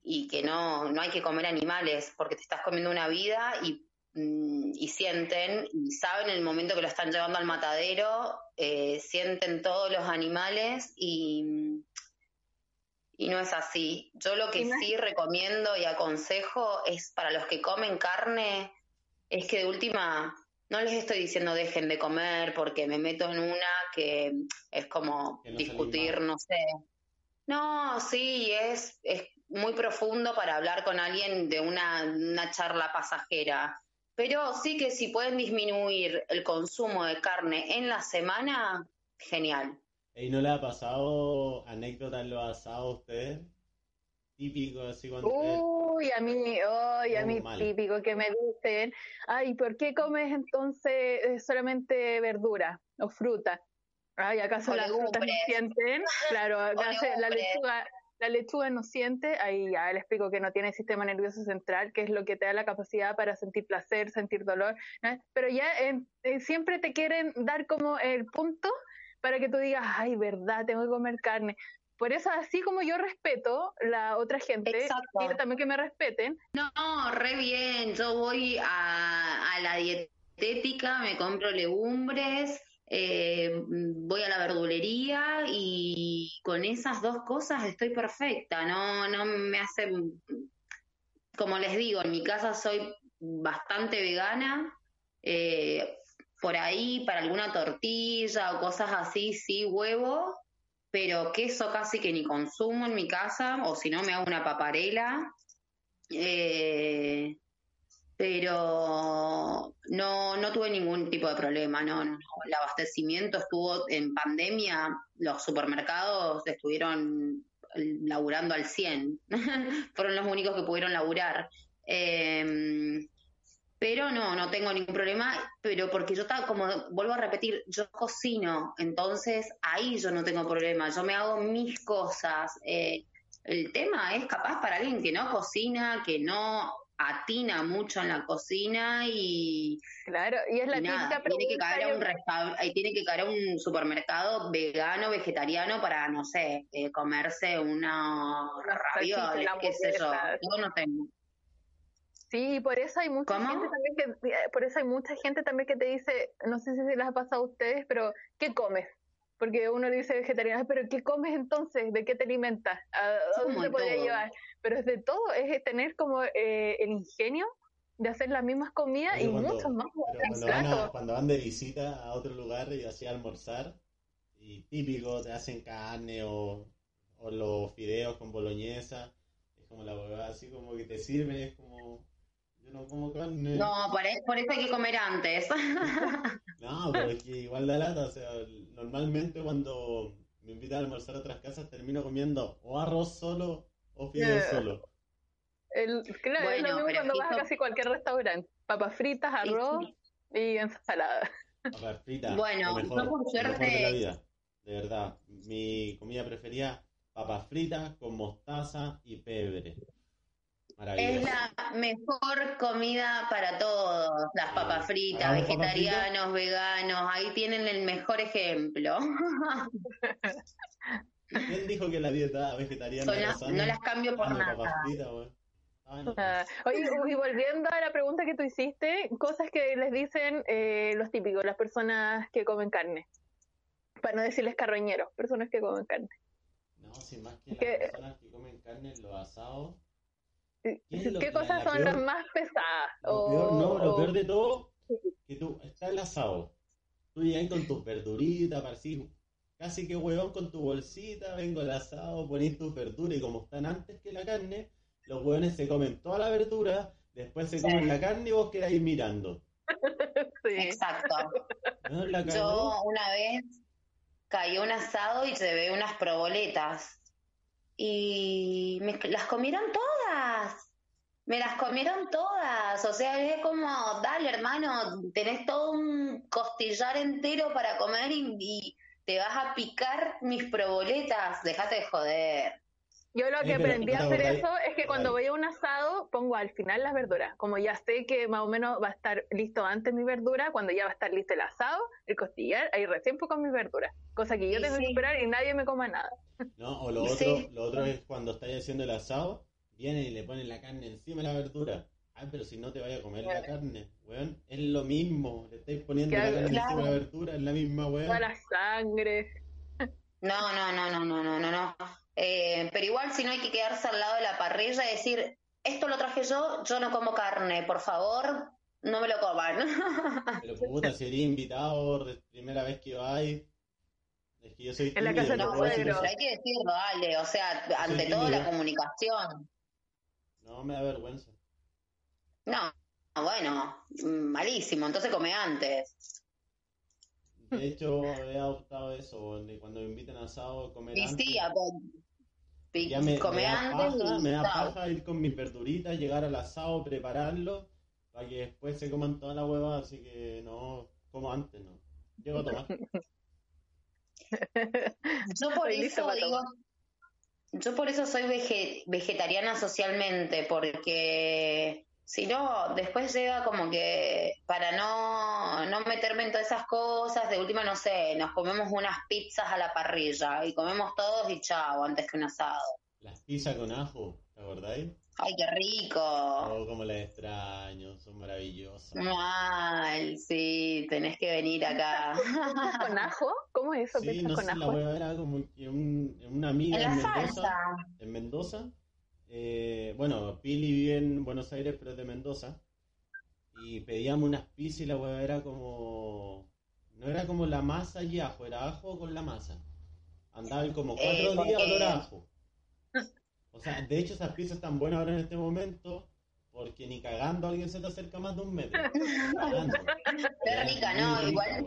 y que no, no hay que comer animales porque te estás comiendo una vida y, mm, y sienten, y saben en el momento que lo están llevando al matadero, eh, sienten todos los animales y, y no es así. Yo lo que sí recomiendo y aconsejo es para los que comen carne, es que de última no les estoy diciendo dejen de comer porque me meto en una que es como Que no discutir, no sé. No, sí, es, es muy profundo para hablar con alguien de una, una charla pasajera. Pero sí que si pueden disminuir el consumo de carne en la semana, genial. ¿Y no le ha pasado anécdota en los asados a ustedes? Típico, así cuando Uy, a mí, ay, a mí mal. típico que me dicen, ay, ¿por qué comes entonces eh, solamente verdura o fruta? Ay, ¿acaso O las frutas no sienten? Claro, acá se- la lechuga, la lechuga no siente, ahí ya le explico que no tiene sistema nervioso central, que es lo que te da la capacidad para sentir placer, sentir dolor, ¿no? pero ya eh, eh, siempre te quieren dar como el punto para que tú digas, ay, verdad, tengo que comer carne. Por eso, así como yo respeto la otra gente, Exacto. quiero también que me respeten. No, re bien. Yo voy a, a la dietética, me compro legumbres, eh, voy a la verdulería y con esas dos cosas estoy perfecta. No, no me hace, como les digo, en mi casa soy bastante vegana. eh, por ahí para alguna tortilla o cosas así, sí, huevo, pero queso casi que ni consumo en mi casa, o si no me hago una paparela. Eh, pero no, no tuve ningún tipo de problema, no, no. El abastecimiento estuvo en pandemia, los supermercados estuvieron laburando al 100, fueron los únicos que pudieron laburar. Eh, pero no, no tengo ningún problema, pero porque yo estaba, como vuelvo a repetir, yo cocino, entonces ahí yo no tengo problema, yo me hago mis cosas. Eh, el tema es capaz para alguien que no cocina, que no atina mucho en la cocina y, Claro, y es la y nada, tiene que caer a un restaur- ahí tiene que caer a un supermercado vegano, vegetariano para, no sé, eh, comerse una Una ravioles, qué sé yo. Yo no tengo. Sí, por eso hay mucha ¿Cómo? gente también que, eh, por eso hay mucha gente también que te dice, no sé si se les ha pasado a ustedes, pero ¿qué comes? Porque uno dice vegetariano, pero ¿qué comes entonces? ¿De qué te alimentas? ¿A, a dónde te podría todo. llevar? Pero es de todo, es tener como eh, el ingenio de hacer las mismas comidas y cuando- muchos más cuando, van a- cuando van de visita a otro lugar y así a almorzar, y típico, te hacen carne o, o los fideos con boloñesa, es como la huevada así como que te sirven, es como, yo no como carne. No, por, e- por eso hay que comer antes. No, pero es que igual da lata, o sea, normalmente cuando me invitan a almorzar a otras casas termino comiendo o arroz solo o fideos solo. El, claro, es lo mismo cuando vas a casi cualquier restaurante. Papas fritas, arroz sí. y ensalada. Papas fritas, Bueno, lo mejor, yo por lo mejor de la suerte- vida, de verdad. Mi comida preferida, papas fritas con mostaza y pebre. Es la mejor comida para todos, las papas fritas, papas vegetarianos, veganos, ahí tienen el mejor ejemplo. ¿Quién dijo que la dieta vegetariana Son era las- sana? no las cambio por Ah, nada. papas fritas, Ah, oye, y volviendo a la pregunta que tú hiciste, cosas que les dicen eh, los típicos, las personas que comen carne. Para no decirles carroñeros, personas que comen carne. No, sin más que las personas que comen carne los asados. ¿Qué, ¿Qué cosas la- la son peor- las más pesadas? Lo O- peor, no, lo peor de todo, que tú, está el asado. Tú llegas con tus verduritas, parecís casi que huevón con tu bolsita, vengo al asado, ponís tus verduras y como están antes que la carne, los huevones se comen toda la verdura, después se Sí. comen la carne y vos quedáis mirando. Sí. Exacto. ¿No? La cagó. Yo una vez caí un asado y llevé unas proboletas y me las comieron todas. Me las comieron todas. O sea, es como, dale hermano, tenés todo un costillar entero para comer y, y te vas a picar mis proboletas. Déjate de joder. Yo lo que aprendí a hacer eso es que cuando voy a un asado pongo al final las verduras. Como ya sé que más o menos va a estar listo antes mi verdura, cuando ya va a estar listo el asado, el costillar, ahí recién pongo mis verduras. Cosa que yo Y tengo que esperar y nadie me coma nada. ¿No? O lo otro, sí. lo otro es cuando estáis haciendo el asado, vienen y le ponen la carne encima de la verdura. Ah, pero si no te vaya a comer la carne, weón, es lo mismo. Le estáis poniendo la Claro. carne encima de la verdura, es la misma weón. Toda la sangre. No, no, no, no, no, no, no, no. Eh, pero igual si no hay que quedarse al lado de la parrilla y decir, esto lo traje yo, yo no como carne, por favor, no me lo coman. Pero puta, sería invitado de primera vez que vais. Es que yo soy En la tímido, casa de no pero hay que decirlo, dale, o sea, ante todo la tímido. comunicación. No, me da vergüenza. No, bueno, malísimo, entonces come antes. De hecho, he adoptado eso, de cuando me invitan a asado, comer Y antes. sí, a- pi- Ya me, come me da antes paja, y me da paja ir con mis verduritas, llegar al asado, prepararlo, para que después se coman toda la hueva, así que no, como antes, no. Llego a tomar. Yo por eso digo, yo por eso soy vege- vegetariana socialmente, porque si no, después llega como que para no, no meterme en todas esas cosas, de última, no sé, nos comemos unas pizzas a la parrilla y comemos todos y chao, antes que un asado. Las pizzas con ajo, ¿te acordáis? Ay, qué rico. Oh, como las extraño, son maravillosas. Mal, sí, tenés que venir acá. ¿Con ajo? ¿Cómo es eso? Sí, ¿Pizzas no con sé, la ajo? hueva era como que un- una amiga En en la Mendoza, salsa. en Mendoza, eh, bueno, Pili vive en Buenos Aires, pero es de Mendoza, y pedíamos unas pizzas y la hueva era como, no era como la masa y ajo, era ajo con la masa. Andaban como cuatro Eh, días a ajo. O sea, de hecho esas pizzas están buenas ahora en este momento, porque ni cagando alguien se te acerca más de un metro. Cagando. Qué rica, ¿no? rica, Igual.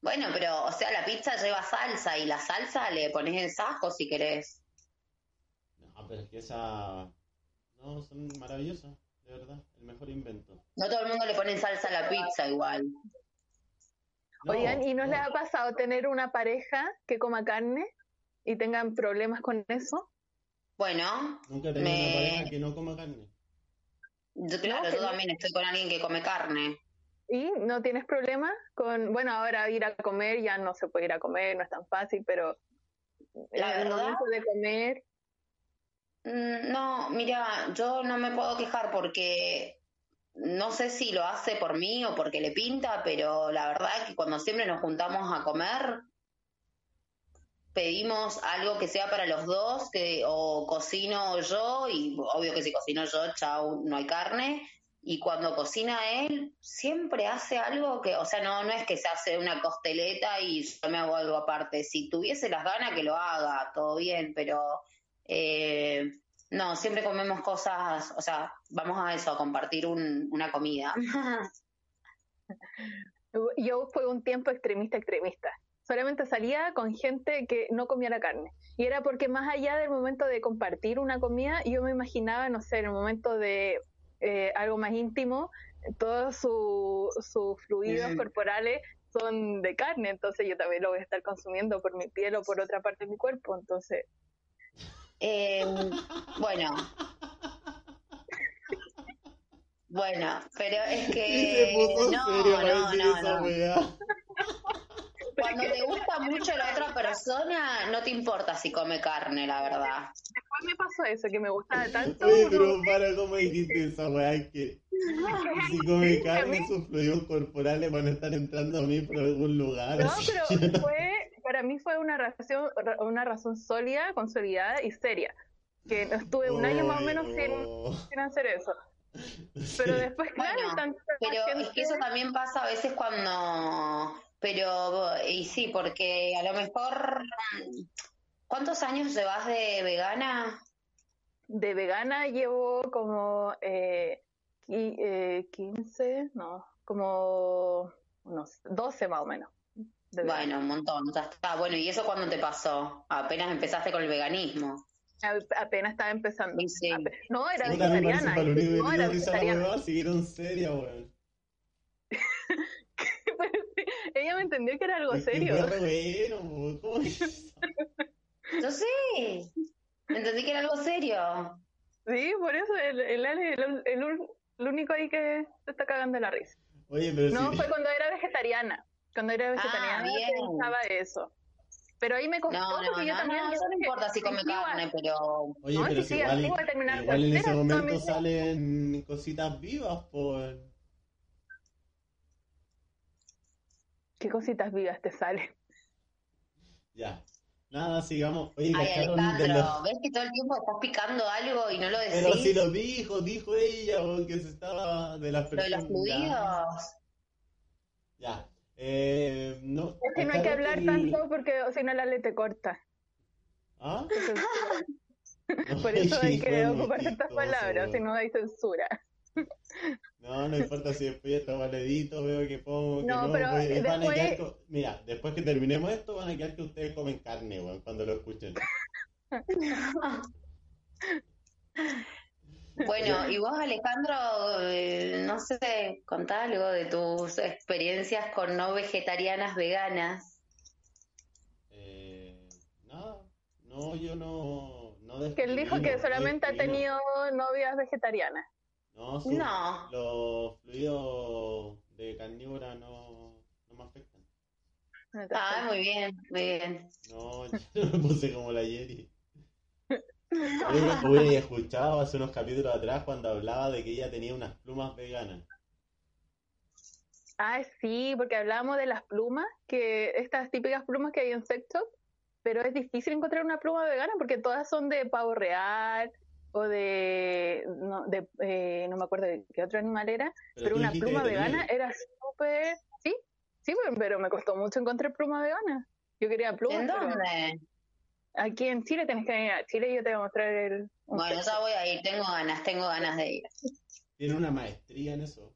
Bueno, pero, o sea, la pizza lleva salsa y la salsa le pones en sajo si querés. No, pero es que esa. No, son maravillosas, de verdad. El mejor invento. No todo el mundo le pone salsa a la pizza igual. No, Oigan, ¿y no, no. les ha pasado tener una pareja que coma carne y tengan problemas con eso? Bueno, Nunca he tenido Me- una pareja que no coma carne. yo, claro, No, yo no. también estoy con alguien que come carne. ¿Y no tienes problemas con, bueno, ahora ir a comer ya no se puede ir a comer, no es tan fácil, pero La el verdad- momento de comer, Mm, No, mira, yo no me puedo quejar porque no sé si lo hace por mí o porque le pinta, pero la verdad es que cuando siempre nos juntamos a comer, pedimos algo que sea para los dos, que o cocino yo, y obvio que si cocino yo, chau, no hay carne. Y cuando cocina él, siempre hace algo que, o sea, no, no es que se hace una costeleta y yo me hago algo aparte. Si tuviese las ganas que lo haga, todo bien, pero eh, no, siempre comemos cosas, o sea, vamos a eso, a compartir un- una comida. yo fue un tiempo extremista, extremista. Solamente salía con gente que no comiera carne. Y era porque más allá del momento de compartir una comida, yo me imaginaba, no sé, en el momento de eh, algo más íntimo, todos su- sus fluidos Mm. corporales son de carne, entonces yo también lo voy a estar consumiendo por mi piel o por otra parte de mi cuerpo, entonces Eh, bueno. Bueno, pero es se que puso no, serio no, no, no. Cuando te gusta mucho la otra persona, no te importa si come carne, la verdad. me pasó eso, que me gustaba tanto. Oye, pero para, ¿cómo dijiste esa weá? Que si come carne, sus fluidos corporales van a estar entrando a mí por algún lugar. No, pero fue, para mí fue una razón, una razón sólida, consolidada y seria. Que no estuve un año más o menos sin, sin hacer eso. Pero después, claro, Bueno, Pero gente- es que eso también pasa a veces cuando... Pero, y sí, porque a lo mejor... ¿Cuántos años llevas de vegana? de vegana llevo como eh, qui- eh, 15, no, como unos 12 más o menos. Bueno, un montón, ya está. Bueno, ¿y eso cuándo te pasó? Apenas empezaste con el veganismo. A- Apenas estaba empezando. Sí. Ape- No, era vegetariana. No, era vegetariana. siguieron seria, weón. Pero sí, Ella me entendió que era algo serio. bueno. Yo sé. Entendí que era algo serio. Sí, por eso el, el, Ale, el, el el único ahí que se está cagando la risa. Oye, pero No, sí. fue cuando era vegetariana. Cuando era vegetariana bien. pensaba eso. Pero ahí me costó No, no, porque yo no, también... no, eso no importa si come Igual. carne, pero... Oye, No, pero sí, si sí, igual, así voy a terminar igual en ese momento salen cositas vivas, por. ¿Qué cositas vivas te salen? Ya. Nada, sigamos. Oye, Ay, de Alejandro, los. ¿ves que todo el tiempo estás picando algo y no lo decís? Pero si lo dijo, dijo ella, que se estaba de las Lo de los personas. fluidos. Ya. Eh, no, Es que no hay que hablar tanto porque si no la le te corta. ¿Ah? Por eso hay que ocupar estas palabras, si no hay censura. No, no importa si después está valedito, veo que pongo, que No, no, pero pues, van a después- quedar Mira, después que terminemos esto, van a quedar que ustedes comen carne, weón, cuando lo escuchen. Bueno, y vos, Alejandro, eh, no sé, contá algo de tus experiencias con no vegetarianas veganas. Eh, nada, no, yo no, no Que él dijo que no solamente ha tenido novias vegetarianas. No, su- No. los fluidos de carnívora no, no me afectan. Ah, muy bien, muy bien. No, yo no me puse como la Yeri. Hubiera, hubiera escuchado hace unos capítulos atrás cuando hablaba de que ella tenía unas plumas veganas. Ah, sí, porque hablábamos de las plumas, que estas típicas plumas que hay en sex shop, pero es difícil encontrar una pluma vegana porque todas son de pavo real o de, no, de, eh, no me acuerdo de qué otro animal era, pero, una pluma vegana era súper, sí, sí, pero- pero me costó mucho encontrar pluma vegana. Yo quería plumas, ¿En pero dónde? aquí en Chile tenés que venir a Chile y yo te voy a mostrar el... Bueno, ya voy a ir, tengo ganas, tengo ganas de ir. Tiene una maestría en eso.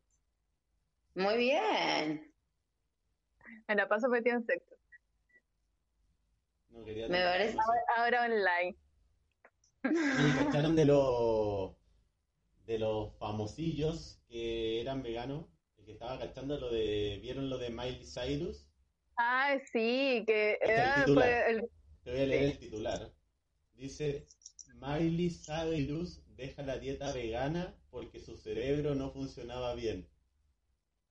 Muy bien. Me la paso metida en sex shop. No quería Me parece-. Ahora online. Y cacharon de los de los famosillos que eran veganos, el que estaba cachando lo de, ¿vieron lo de Miley Cyrus? Ah, sí, que es el titular. fue el, Te voy a leer el titular. Dice, Miley Cyrus deja la dieta vegana porque su cerebro no funcionaba bien.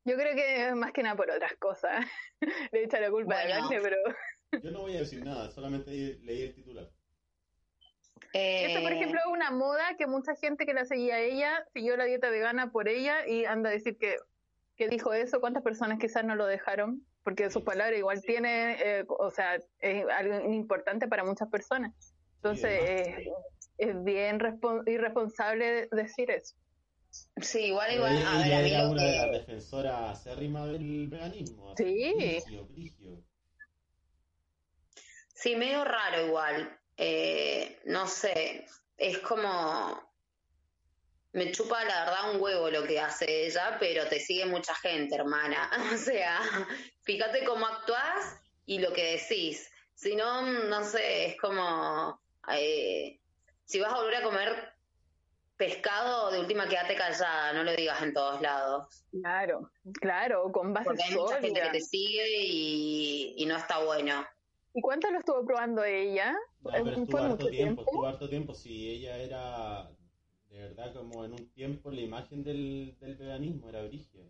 Yo creo que es más que nada por otras cosas. Le echa la culpa a Bueno. Dante, pero Yo no voy a decir nada, solamente leí el titular. Esto, por Eh, ejemplo, es una moda que mucha gente que la seguía a ella siguió la dieta vegana por ella y anda a decir que, que dijo eso. ¿Cuántas personas quizás no lo dejaron? Porque sus palabras igual tiene, eh, o sea, es algo importante para muchas personas. Entonces, además- eh, es bien respon- irresponsable decir eso. sí, igual, igual, ella a ver, a mí era lo una de las que... defensoras acérrimas del veganismo. Sí. brigio, brigio. Sí, medio raro igual. Eh, no sé, es como... Me chupa la verdad un huevo lo que hace ella, pero te sigue mucha gente, hermana. O sea, fíjate cómo actuás y lo que decís. Si no, no sé, es como... eh, si vas a volver a comer pescado, de última quédate callada, no lo digas en todos lados. Claro, claro, con base Porque hay mucha gente que te sigue y, y no está bueno. ¿Y cuánto lo estuvo probando ella? No, pero ¿Fue estuvo harto mucho tiempo, estuvo harto tiempo. Si ella era, de verdad, como en un tiempo la imagen del, del veganismo, era brígida.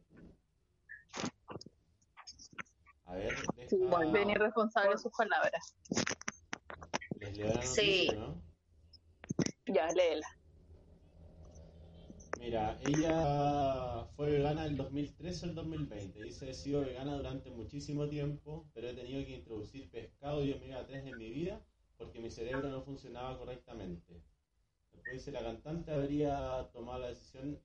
A ver, deja... Sí, irresponsable sus palabras. les leo la Sí. noticia, ¿no? Ya, léela. Mira, ella fue vegana el 2013 al 2020. Dice, he sido vegana durante muchísimo tiempo, pero he tenido que introducir pescado y omega 3 en mi vida porque mi cerebro no funcionaba correctamente. Después dice, la cantante habría tomado la decisión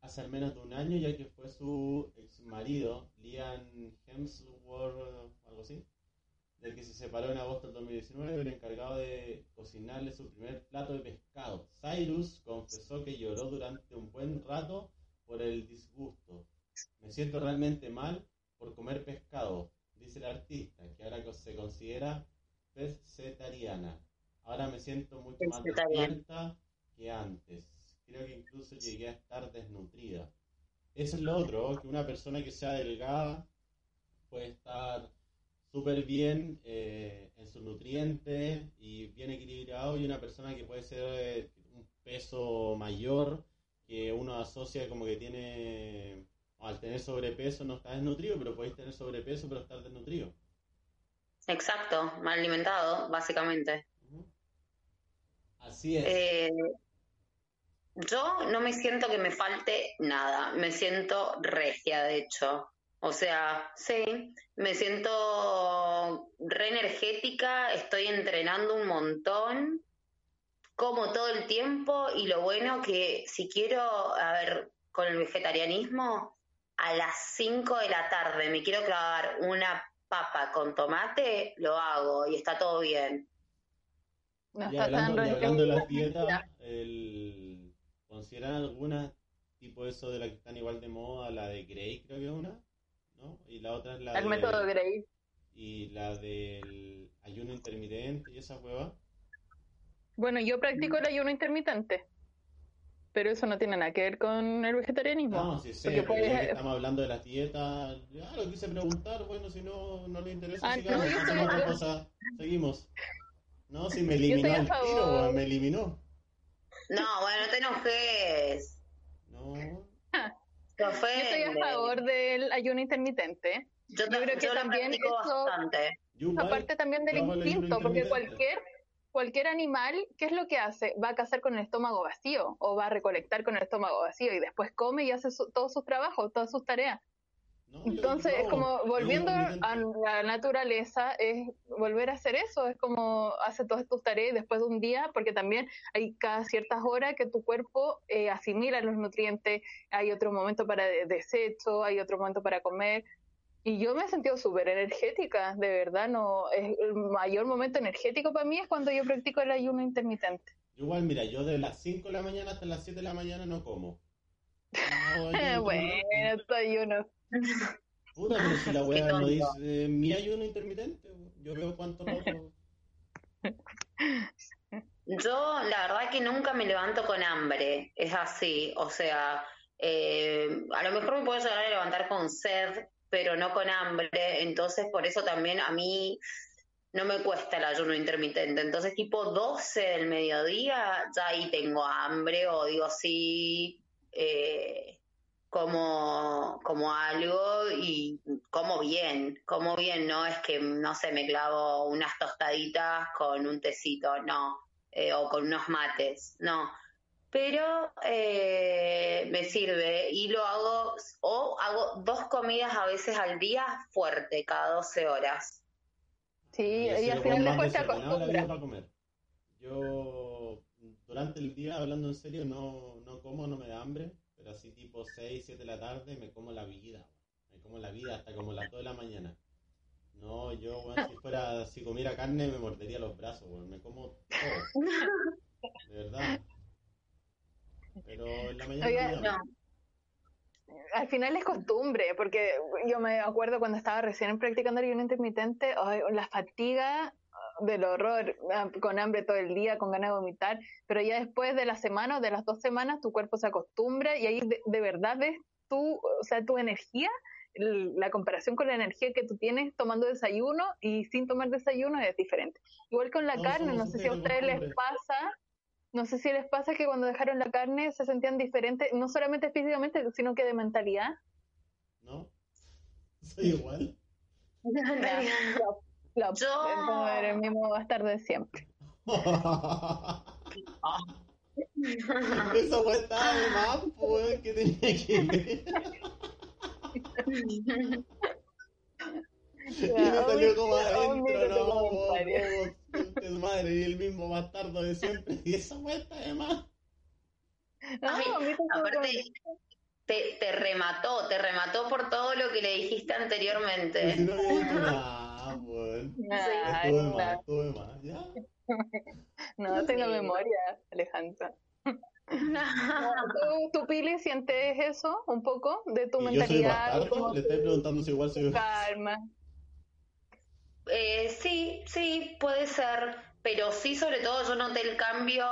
hace al menos de un año, ya que fue su ex marido, Liam Hemsworth, algo así, del que se separó en agosto del 2019, el encargado de cocinarle su primer plato de pescado. Cyrus confesó que lloró durante un buen rato por el disgusto. Me siento realmente mal por comer pescado, dice el artista, que ahora se considera pescetariana. Ahora me siento mucho más despierta que antes. Creo que incluso llegué a estar desnutrida. Eso es lo otro, que una persona que sea delgada puede estar súper bien eh, en sus nutrientes y bien equilibrado y una persona que puede ser eh, un peso mayor que uno asocia como que tiene al tener sobrepeso no está desnutrido pero podéis tener sobrepeso pero estar desnutrido Exacto, mal alimentado, básicamente. Así es Eh, yo no me siento que me falte nada, me siento regia, de hecho. O sea, sí, me siento re energética, estoy entrenando un montón, como todo el tiempo y lo bueno que si quiero, a ver, con el vegetarianismo, a las 5 de la tarde me quiero clavar una papa con tomate, lo hago y está todo bien. No y está tan hablando, y re- hablando de las dietas el, ¿consideran alguna tipo eso de la que están igual de moda la de Grey creo que es una ¿no? y la otra es la El de- método Grey. y la del ayuno intermitente y esa hueva Bueno, yo practico el ayuno intermitente, pero eso no tiene nada que ver con el vegetarianismo. No, sí sé, Porque que estamos hablando de las dietas, ya lo quise preguntar, bueno, si no, no le interesa, Ah, sigamos, no, estoy- otra cosa, seguimos. No, si me eliminó al tiro, me eliminó. No, bueno, no te enojes. No, Te Yo estoy a favor del ayuno intermitente. Yo, Yo creo que también eso- bastante. Aparte también del el instinto, porque cualquier, cualquier animal, ¿qué es lo que hace? Va a cazar con el estómago vacío o va a recolectar con el estómago vacío y después come y hace su- todos sus trabajos, todas sus tareas. No, Entonces es como volviendo a la naturaleza, es volver a hacer eso, es como hace todas tus tareas después de un día, porque también hay cada ciertas horas que tu cuerpo eh, asimila los nutrientes, hay otro momento para de- desecho, hay otro momento para comer. Y yo me he sentido súper energética, de verdad, no es el mayor momento energético para mí es cuando yo practico el ayuno intermitente. Yo igual, mira, yo de las 5 de la mañana hasta las 7 de la mañana no como. No, ayuno bueno, tu ayuno. Puta, pero si la weá no dice mi ayuno intermitente, yo veo cuánto rojo. Yo, la verdad que nunca me levanto con hambre, es así, o sea, eh, a lo mejor me puedo llegar a levantar con sed, pero no con hambre, entonces por eso también a mí no me cuesta el ayuno intermitente, entonces tipo 12 del mediodía, ya ahí tengo hambre o digo sí, eh, como, como algo y como bien, como bien, no es que, no sé, me clavo unas tostaditas con un tecito, no eh, o con unos mates, no. Pero eh, me sirve y lo hago, o hago dos comidas a veces al día fuerte, cada 12 horas. Sí, y soy al final después te acostumbras. Yo durante el día, hablando en serio, no, no como, no me da hambre, pero así tipo 6, 7 de la tarde me como la vida. Me como la vida hasta como las 2 de la mañana. No, yo, weón, si fuera, si comiera carne me mordería los brazos, weón. Me como todo. De verdad. Pero en la mañana Oiga, no. Al final es costumbre, porque yo me acuerdo cuando estaba recién practicando el ayuno intermitente, la fatiga ah, del horror, ah, con hambre todo el día, con ganas de vomitar, pero ya después de la semana o de las dos semanas tu cuerpo se acostumbra y ahí de, de verdad ves tu, o sea, tu energía, la comparación con la energía que tú tienes tomando desayuno y sin tomar desayuno es diferente. Igual con la carne, no sé si a ustedes les pasa, no sé si les pasa que cuando dejaron la carne se sentían diferentes, no solamente físicamente, sino que de mentalidad. ¿No? Soy igual. La, Yo- el, el mismo bastardo de siempre. Esa estaba de más, po, weón, que tenía que ver. Y me salió como adentro, no, weón, concha su madre, y el mismo bastardo de siempre. Y esa weá está de más. Ay, No, a mí tampoco aparte, te, te remató, te remató por todo lo que le dijiste Y si anteriormente. no dicho nada, Estuve no. estuve ya. No tengo memoria, Alejandra. ¿Tú, tú, Pili, sientes eso un poco de tu ¿Y yo soy mentalidad? bastardo? como Le estoy preguntando si igual soy calma. Eh, sí, sí, puede ser, pero sí, sobre todo yo noté el cambio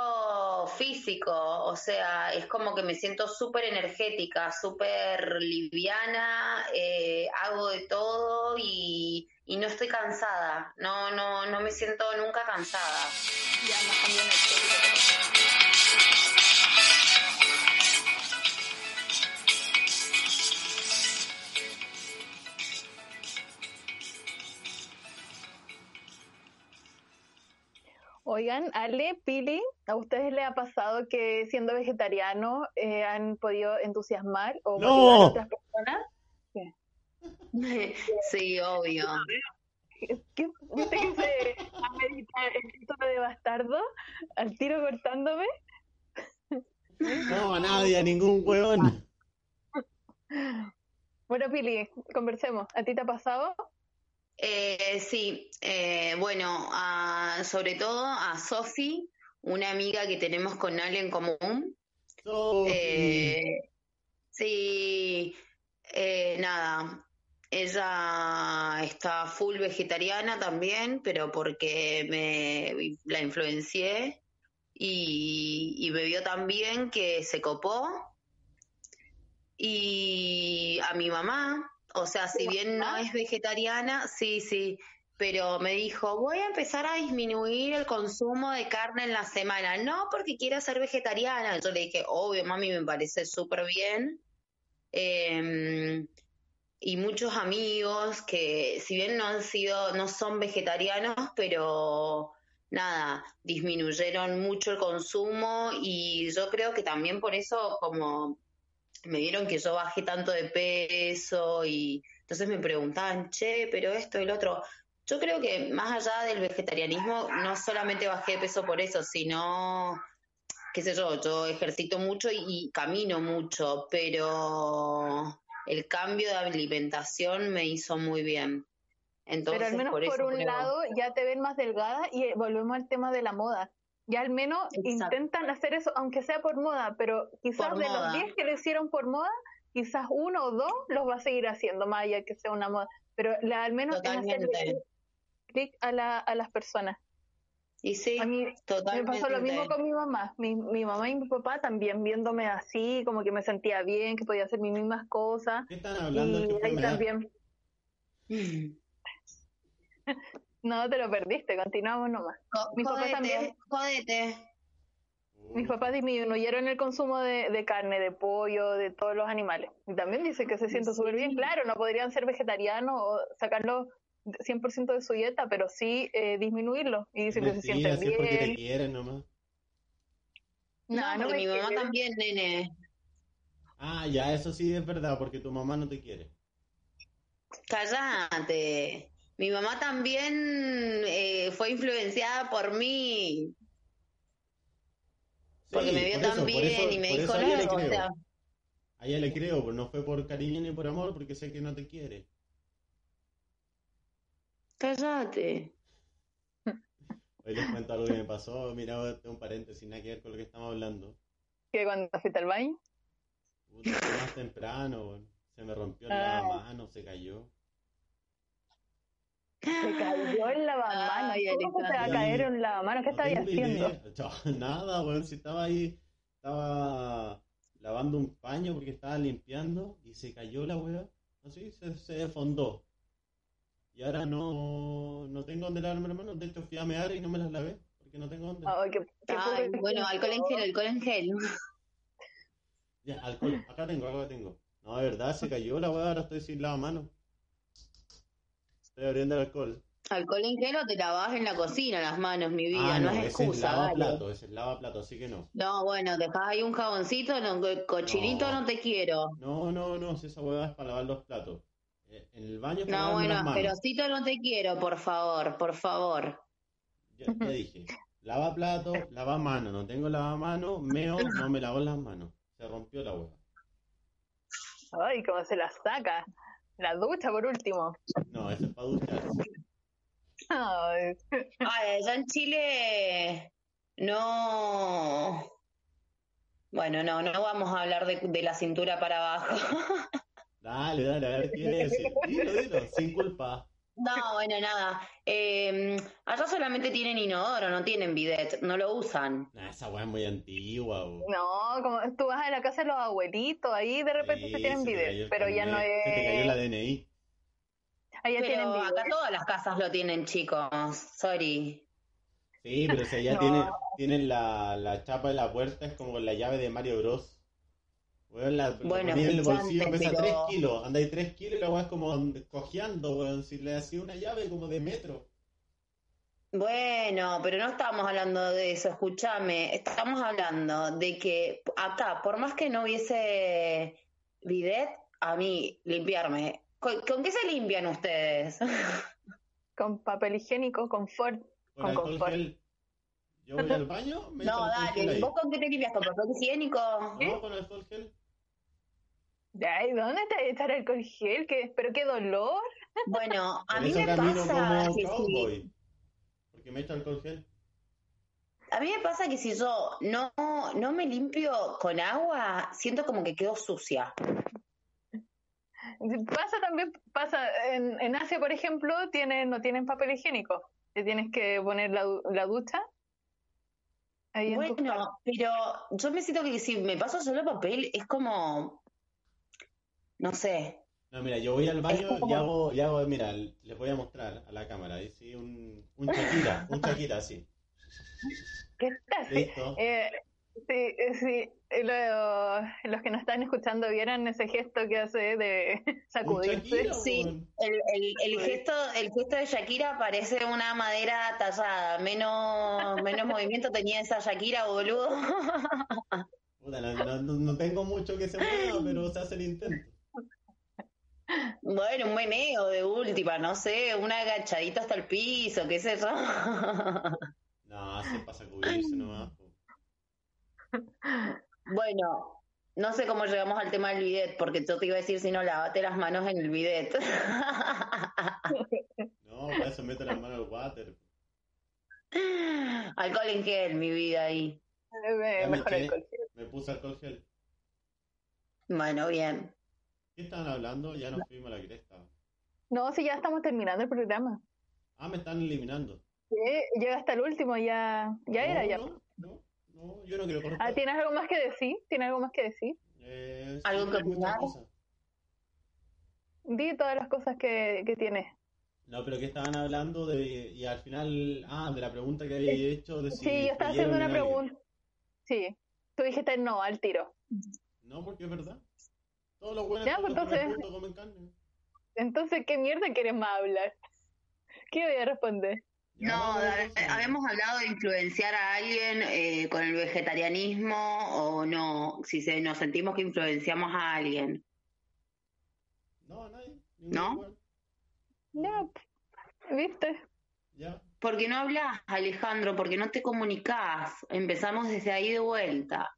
físico, o sea, es como que me siento súper energética, súper liviana, eh, hago de todo y, no estoy cansada, no, no, no me siento nunca cansada. Ya más Oigan, Ale, Pili, ¿a ustedes les ha pasado que siendo vegetariano eh, han podido entusiasmar o a otras personas? Sí, obvio. ¿Qué, ¿Viste que se amerita el título de bastardo al tiro cortándome? No, a nadie, a ningún huevón. Bueno, Pili, conversemos. ¿A ti te ha pasado? Eh, sí, eh, bueno, a- sobre todo a Sofi, una amiga que tenemos con Ale en común. Eh, sí, eh, nada, ella está full vegetariana también, pero porque me la influencié y, y me vio tan bien que se copó. Y a mi mamá, o sea, si bien no es vegetariana, sí, sí, pero me dijo, voy a empezar a disminuir el consumo de carne en la semana, no porque quiera ser vegetariana. Yo le dije, obvio, mami, me parece súper bien. Em, y muchos amigos que, si bien no han sido, no son vegetarianos, pero nada, disminuyeron mucho el consumo y yo creo que también por eso como me vieron que yo bajé tanto de peso y entonces me preguntaban, che, pero esto y lo otro. Yo creo que más allá del vegetarianismo, no solamente bajé de peso por eso, sino, qué sé yo, yo ejercito mucho y, y camino mucho, pero el cambio de alimentación me hizo muy bien. Entonces, Pero al menos por un creo- lado ya te ven más delgada y eh, volvemos al tema de la moda. Ya al menos Exacto. intentan hacer eso, aunque sea por moda, pero quizás Por de moda. los 10 que lo hicieron por moda, quizás uno o dos los va a seguir haciendo, más allá que sea una moda. Pero la- al menos en hacerle Totalmente. clic a, la, a las personas. Y sí, A mí me totalmente. pasó lo mismo con mi mamá. Mi, mi mamá y mi papá también viéndome así, como que me sentía bien, que podía hacer mis mismas cosas. ¿Qué están hablando? Y ¿Qué ahí también. No, te lo perdiste, continuamos nomás. Jo- Mi papá Jódete, también. jódete. Mis papás disminuyeron el consumo de, de carne, de pollo, de todos los animales. Y también dicen que se siente súper bien. Claro, no podrían ser vegetarianos o sacarlo 100% de su dieta, pero sí eh, disminuirlo. Y dicen que se sienten si es porque te bien. quieren nomás. No, No, no porque mi mamá quiere. también, nene. Ah, ya, eso sí es verdad, porque tu mamá no te quiere. Cállate. Mi mamá también eh, fue influenciada por mí, porque Sí, me vio por tan bien eso- y me dijo, ella le no, o sea, A ella le creo, pero no fue por cariño ni por amor, porque sé que no te quiere. cállate. Hoy les cuento algo que me pasó. Mira, un paréntesis, nada que ver con lo que estamos hablando. Que cuando fuiste al baño. Puta, fue más temprano, se me rompió Ah. lavamanos, se cayó. Se cayó el lavamanos. Ay, ¿Cómo se te va a caer un lavamanos? ¿Qué No tengo haciendo? idea. Nada, weón, si estaba ahí, estaba lavando un paño porque estaba limpiando y se cayó la weá. Así, se, se desfondó. Y ahora no, no tengo dónde lavarme las manos. De hecho, fui a mear y no me las lavé porque no tengo dónde. Ay, qué- qué Ay, bueno, alcohol en gel, alcohol en gel. Ya, alcohol. Acá tengo, acá tengo. No, de verdad, se cayó la weá, ahora estoy sin lavamanos. Estoy abriendo el alcohol. Alcohol en o te lavas en la cocina las manos, mi vida, Ah, no, no, es ese es excusa. dale. lavaplato, es lavaplato, así que no. No, bueno, dejás ahí un jaboncito, no, cochinito No. no te quiero. No, no, no, si esa hueá es para lavar los platos. Eh, En el baño es para No, bueno, asquerosito no te quiero, por favor, por favor. Ya, ya dije, lava plato, lava mano, no tengo lavamano, meo, no me lavo las manos. Se rompió la hueá. Ay, cómo se la saca. La ducha por último. No, ese es para ducharse. Ay, Ay, allá en Chile no. Bueno, no, no vamos a hablar de, de la cintura para abajo. Dale, dale, a ver qué es. Dilo, dilo, sin culpa. No, bueno, nada. Eh, allá solamente tienen inodoro, no tienen bidet, no lo usan. Nah, esa weá es muy antigua, bo. No, como tú vas a la casa de los abuelitos, ahí de repente Sí, se tienen se bidet, pero ya no carnet, Se te cayó la es. DNI. Ahí ya tienen Pero bidet. acá todas las casas lo tienen, chicos. Sorry. Sí, pero si allá No. tienen, tienen la, la chapa de la puerta, es como la llave de Mario Bros. Weón, la, la Bueno, ponía en el bolsillo, pesa pero- 3 kilos. Anda ahí 3 kilos y la weá es como cojeando, weón. Si le hacía una llave como de metro. Bueno, pero no estamos hablando de eso, escúchame, estamos hablando de que acá, por más que no hubiese bidet, a mí limpiarme. ¿Con, con qué se limpian ustedes? Con papel higiénico, confort. Con Con confort. gel. Yo voy al baño, me No, dale. ¿vos con qué te limpias? ¿Con papel higiénico? No, con alcohol gel. Ay, ¿dónde te echar alcohol gel? ¿Qué? ¿Pero qué dolor? Bueno, a Por mí me pasa como que si, cowboy. Porque me echo alcohol gel. a mí me pasa que si yo no, no me limpio con agua, siento como que quedo sucia. Pasa también, pasa, en, en Asia, por ejemplo, tienen, no tienen papel higiénico. Te tienes que poner la, la ducha ahí en tu casa. Bueno, pero yo me siento que si me paso solo papel es como, no sé, No, mira, yo voy al baño como- y hago, y hago, mira, les voy a mostrar a la cámara, ahí sí, un, un Shakira, un Shakira así. ¿Qué tal? Listo. Eh, sí, eh, sí. lo- los que nos están escuchando vieron ese gesto que hace de sacudirse. Sí. el, el, el gesto, el gesto de Shakira parece una madera tallada, menos, menos movimiento tenía esa Shakira, boludo. Puta, no, no- no- no tengo mucho que se mueva, pero se hace el intento. Bueno, un meneo de última, no sé, una agachadita hasta el piso, qué sé yo. No, hace para sacudirse nomás. po. Bueno, no sé cómo llegamos al tema del bidet, porque yo te iba a decir si no, lávate las manos en el bidet. No, para eso meto las manos al water. Alcohol en gel, mi vida ahí. Eh, me mejor eché. alcohol. Me puse alcohol gel. Bueno, bien. ¿Qué estaban hablando? Ya nos fuimos a la cresta. No, si ya estamos terminando el programa. Ah, me están eliminando. Sí, llega hasta el último, ya, ya era No, ya. No, no, no, yo no quiero cortar. Ah, ¿tienes algo más que decir? ¿Tienes algo más que decir? Eh, ¿Algo sí, que opinar? Di todas las cosas que, que tienes. No, pero que estaban hablando de, y al final, ah, de la pregunta que había hecho de si Sí, yo estaba haciendo una pregunta. Sí, tú dijiste no al tiro. No, porque es verdad. Todos los buenos Ya, pues, entonces- fruto, comen carne. Entonces, ¿qué mierda quieres más hablar? ¿Qué voy a responder? No, entonces. habíamos hablado de influenciar a alguien eh, con el vegetarianismo o no, si se, nos sentimos que influenciamos a alguien. No, nadie. ¿No? Ya, ¿viste? Ya. Porque no hablas, Alejandro, porque no te comunicás. Empezamos desde ahí de vuelta.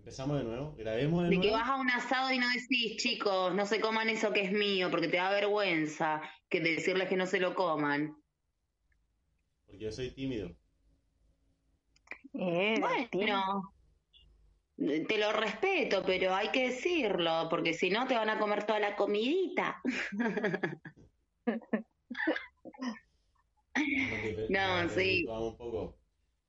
Empezamos de nuevo. Grabemos de De que nuevo. vas a un asado y no decís, chicos, no se coman eso que es mío, porque te da vergüenza que decirles que no se lo coman. Porque yo soy tímido. Eh, Bueno, te lo respeto, pero hay que decirlo, porque si no te van a comer toda la comidita. No, sí. un poco.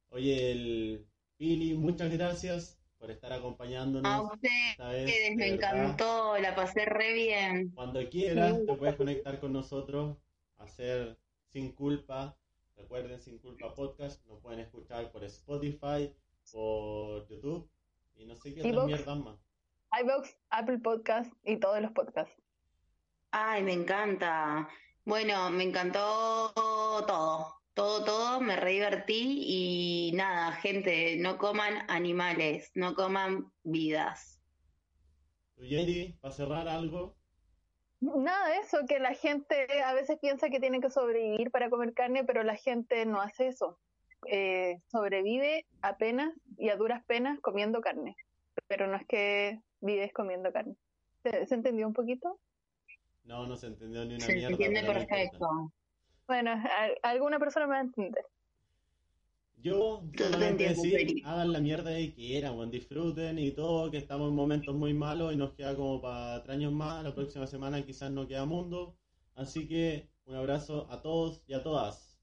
Oye, el Pili, muchas gracias por estar A acompañándonos. ustedes esta vez, me encantó, la pasé re bien. Cuando quieras, te puedes conectar con nosotros, hacer Sin Culpa. Recuerden, Sin Culpa Podcast. Nos pueden escuchar por Spotify, por YouTube y no sé qué otras mierdas más. iVoox, Apple Podcast y todos los podcasts. Ay, me encanta. Bueno, me encantó todo, todo, todo, me re divertí y nada, gente, no coman animales, no coman vidas. ¿Tú, Yeri, para cerrar algo? Nada de eso, que la gente a veces piensa que tiene que sobrevivir para comer carne, pero la gente no hace eso. Eh, sobrevive apenas y a duras penas comiendo carne, pero no es que vives comiendo carne. ¿Se, se entendió un poquito? No, no se entendió ni una Se mierda. entiende no importa. perfecto. Bueno, a- alguna persona me va a entender. Yo te solamente decir, hagan la mierda que quieran, weón, disfruten y todo, que estamos en momentos muy malos y nos queda como para tres años más, la próxima semana quizás no queda mundo, así que un abrazo a todos y a todas.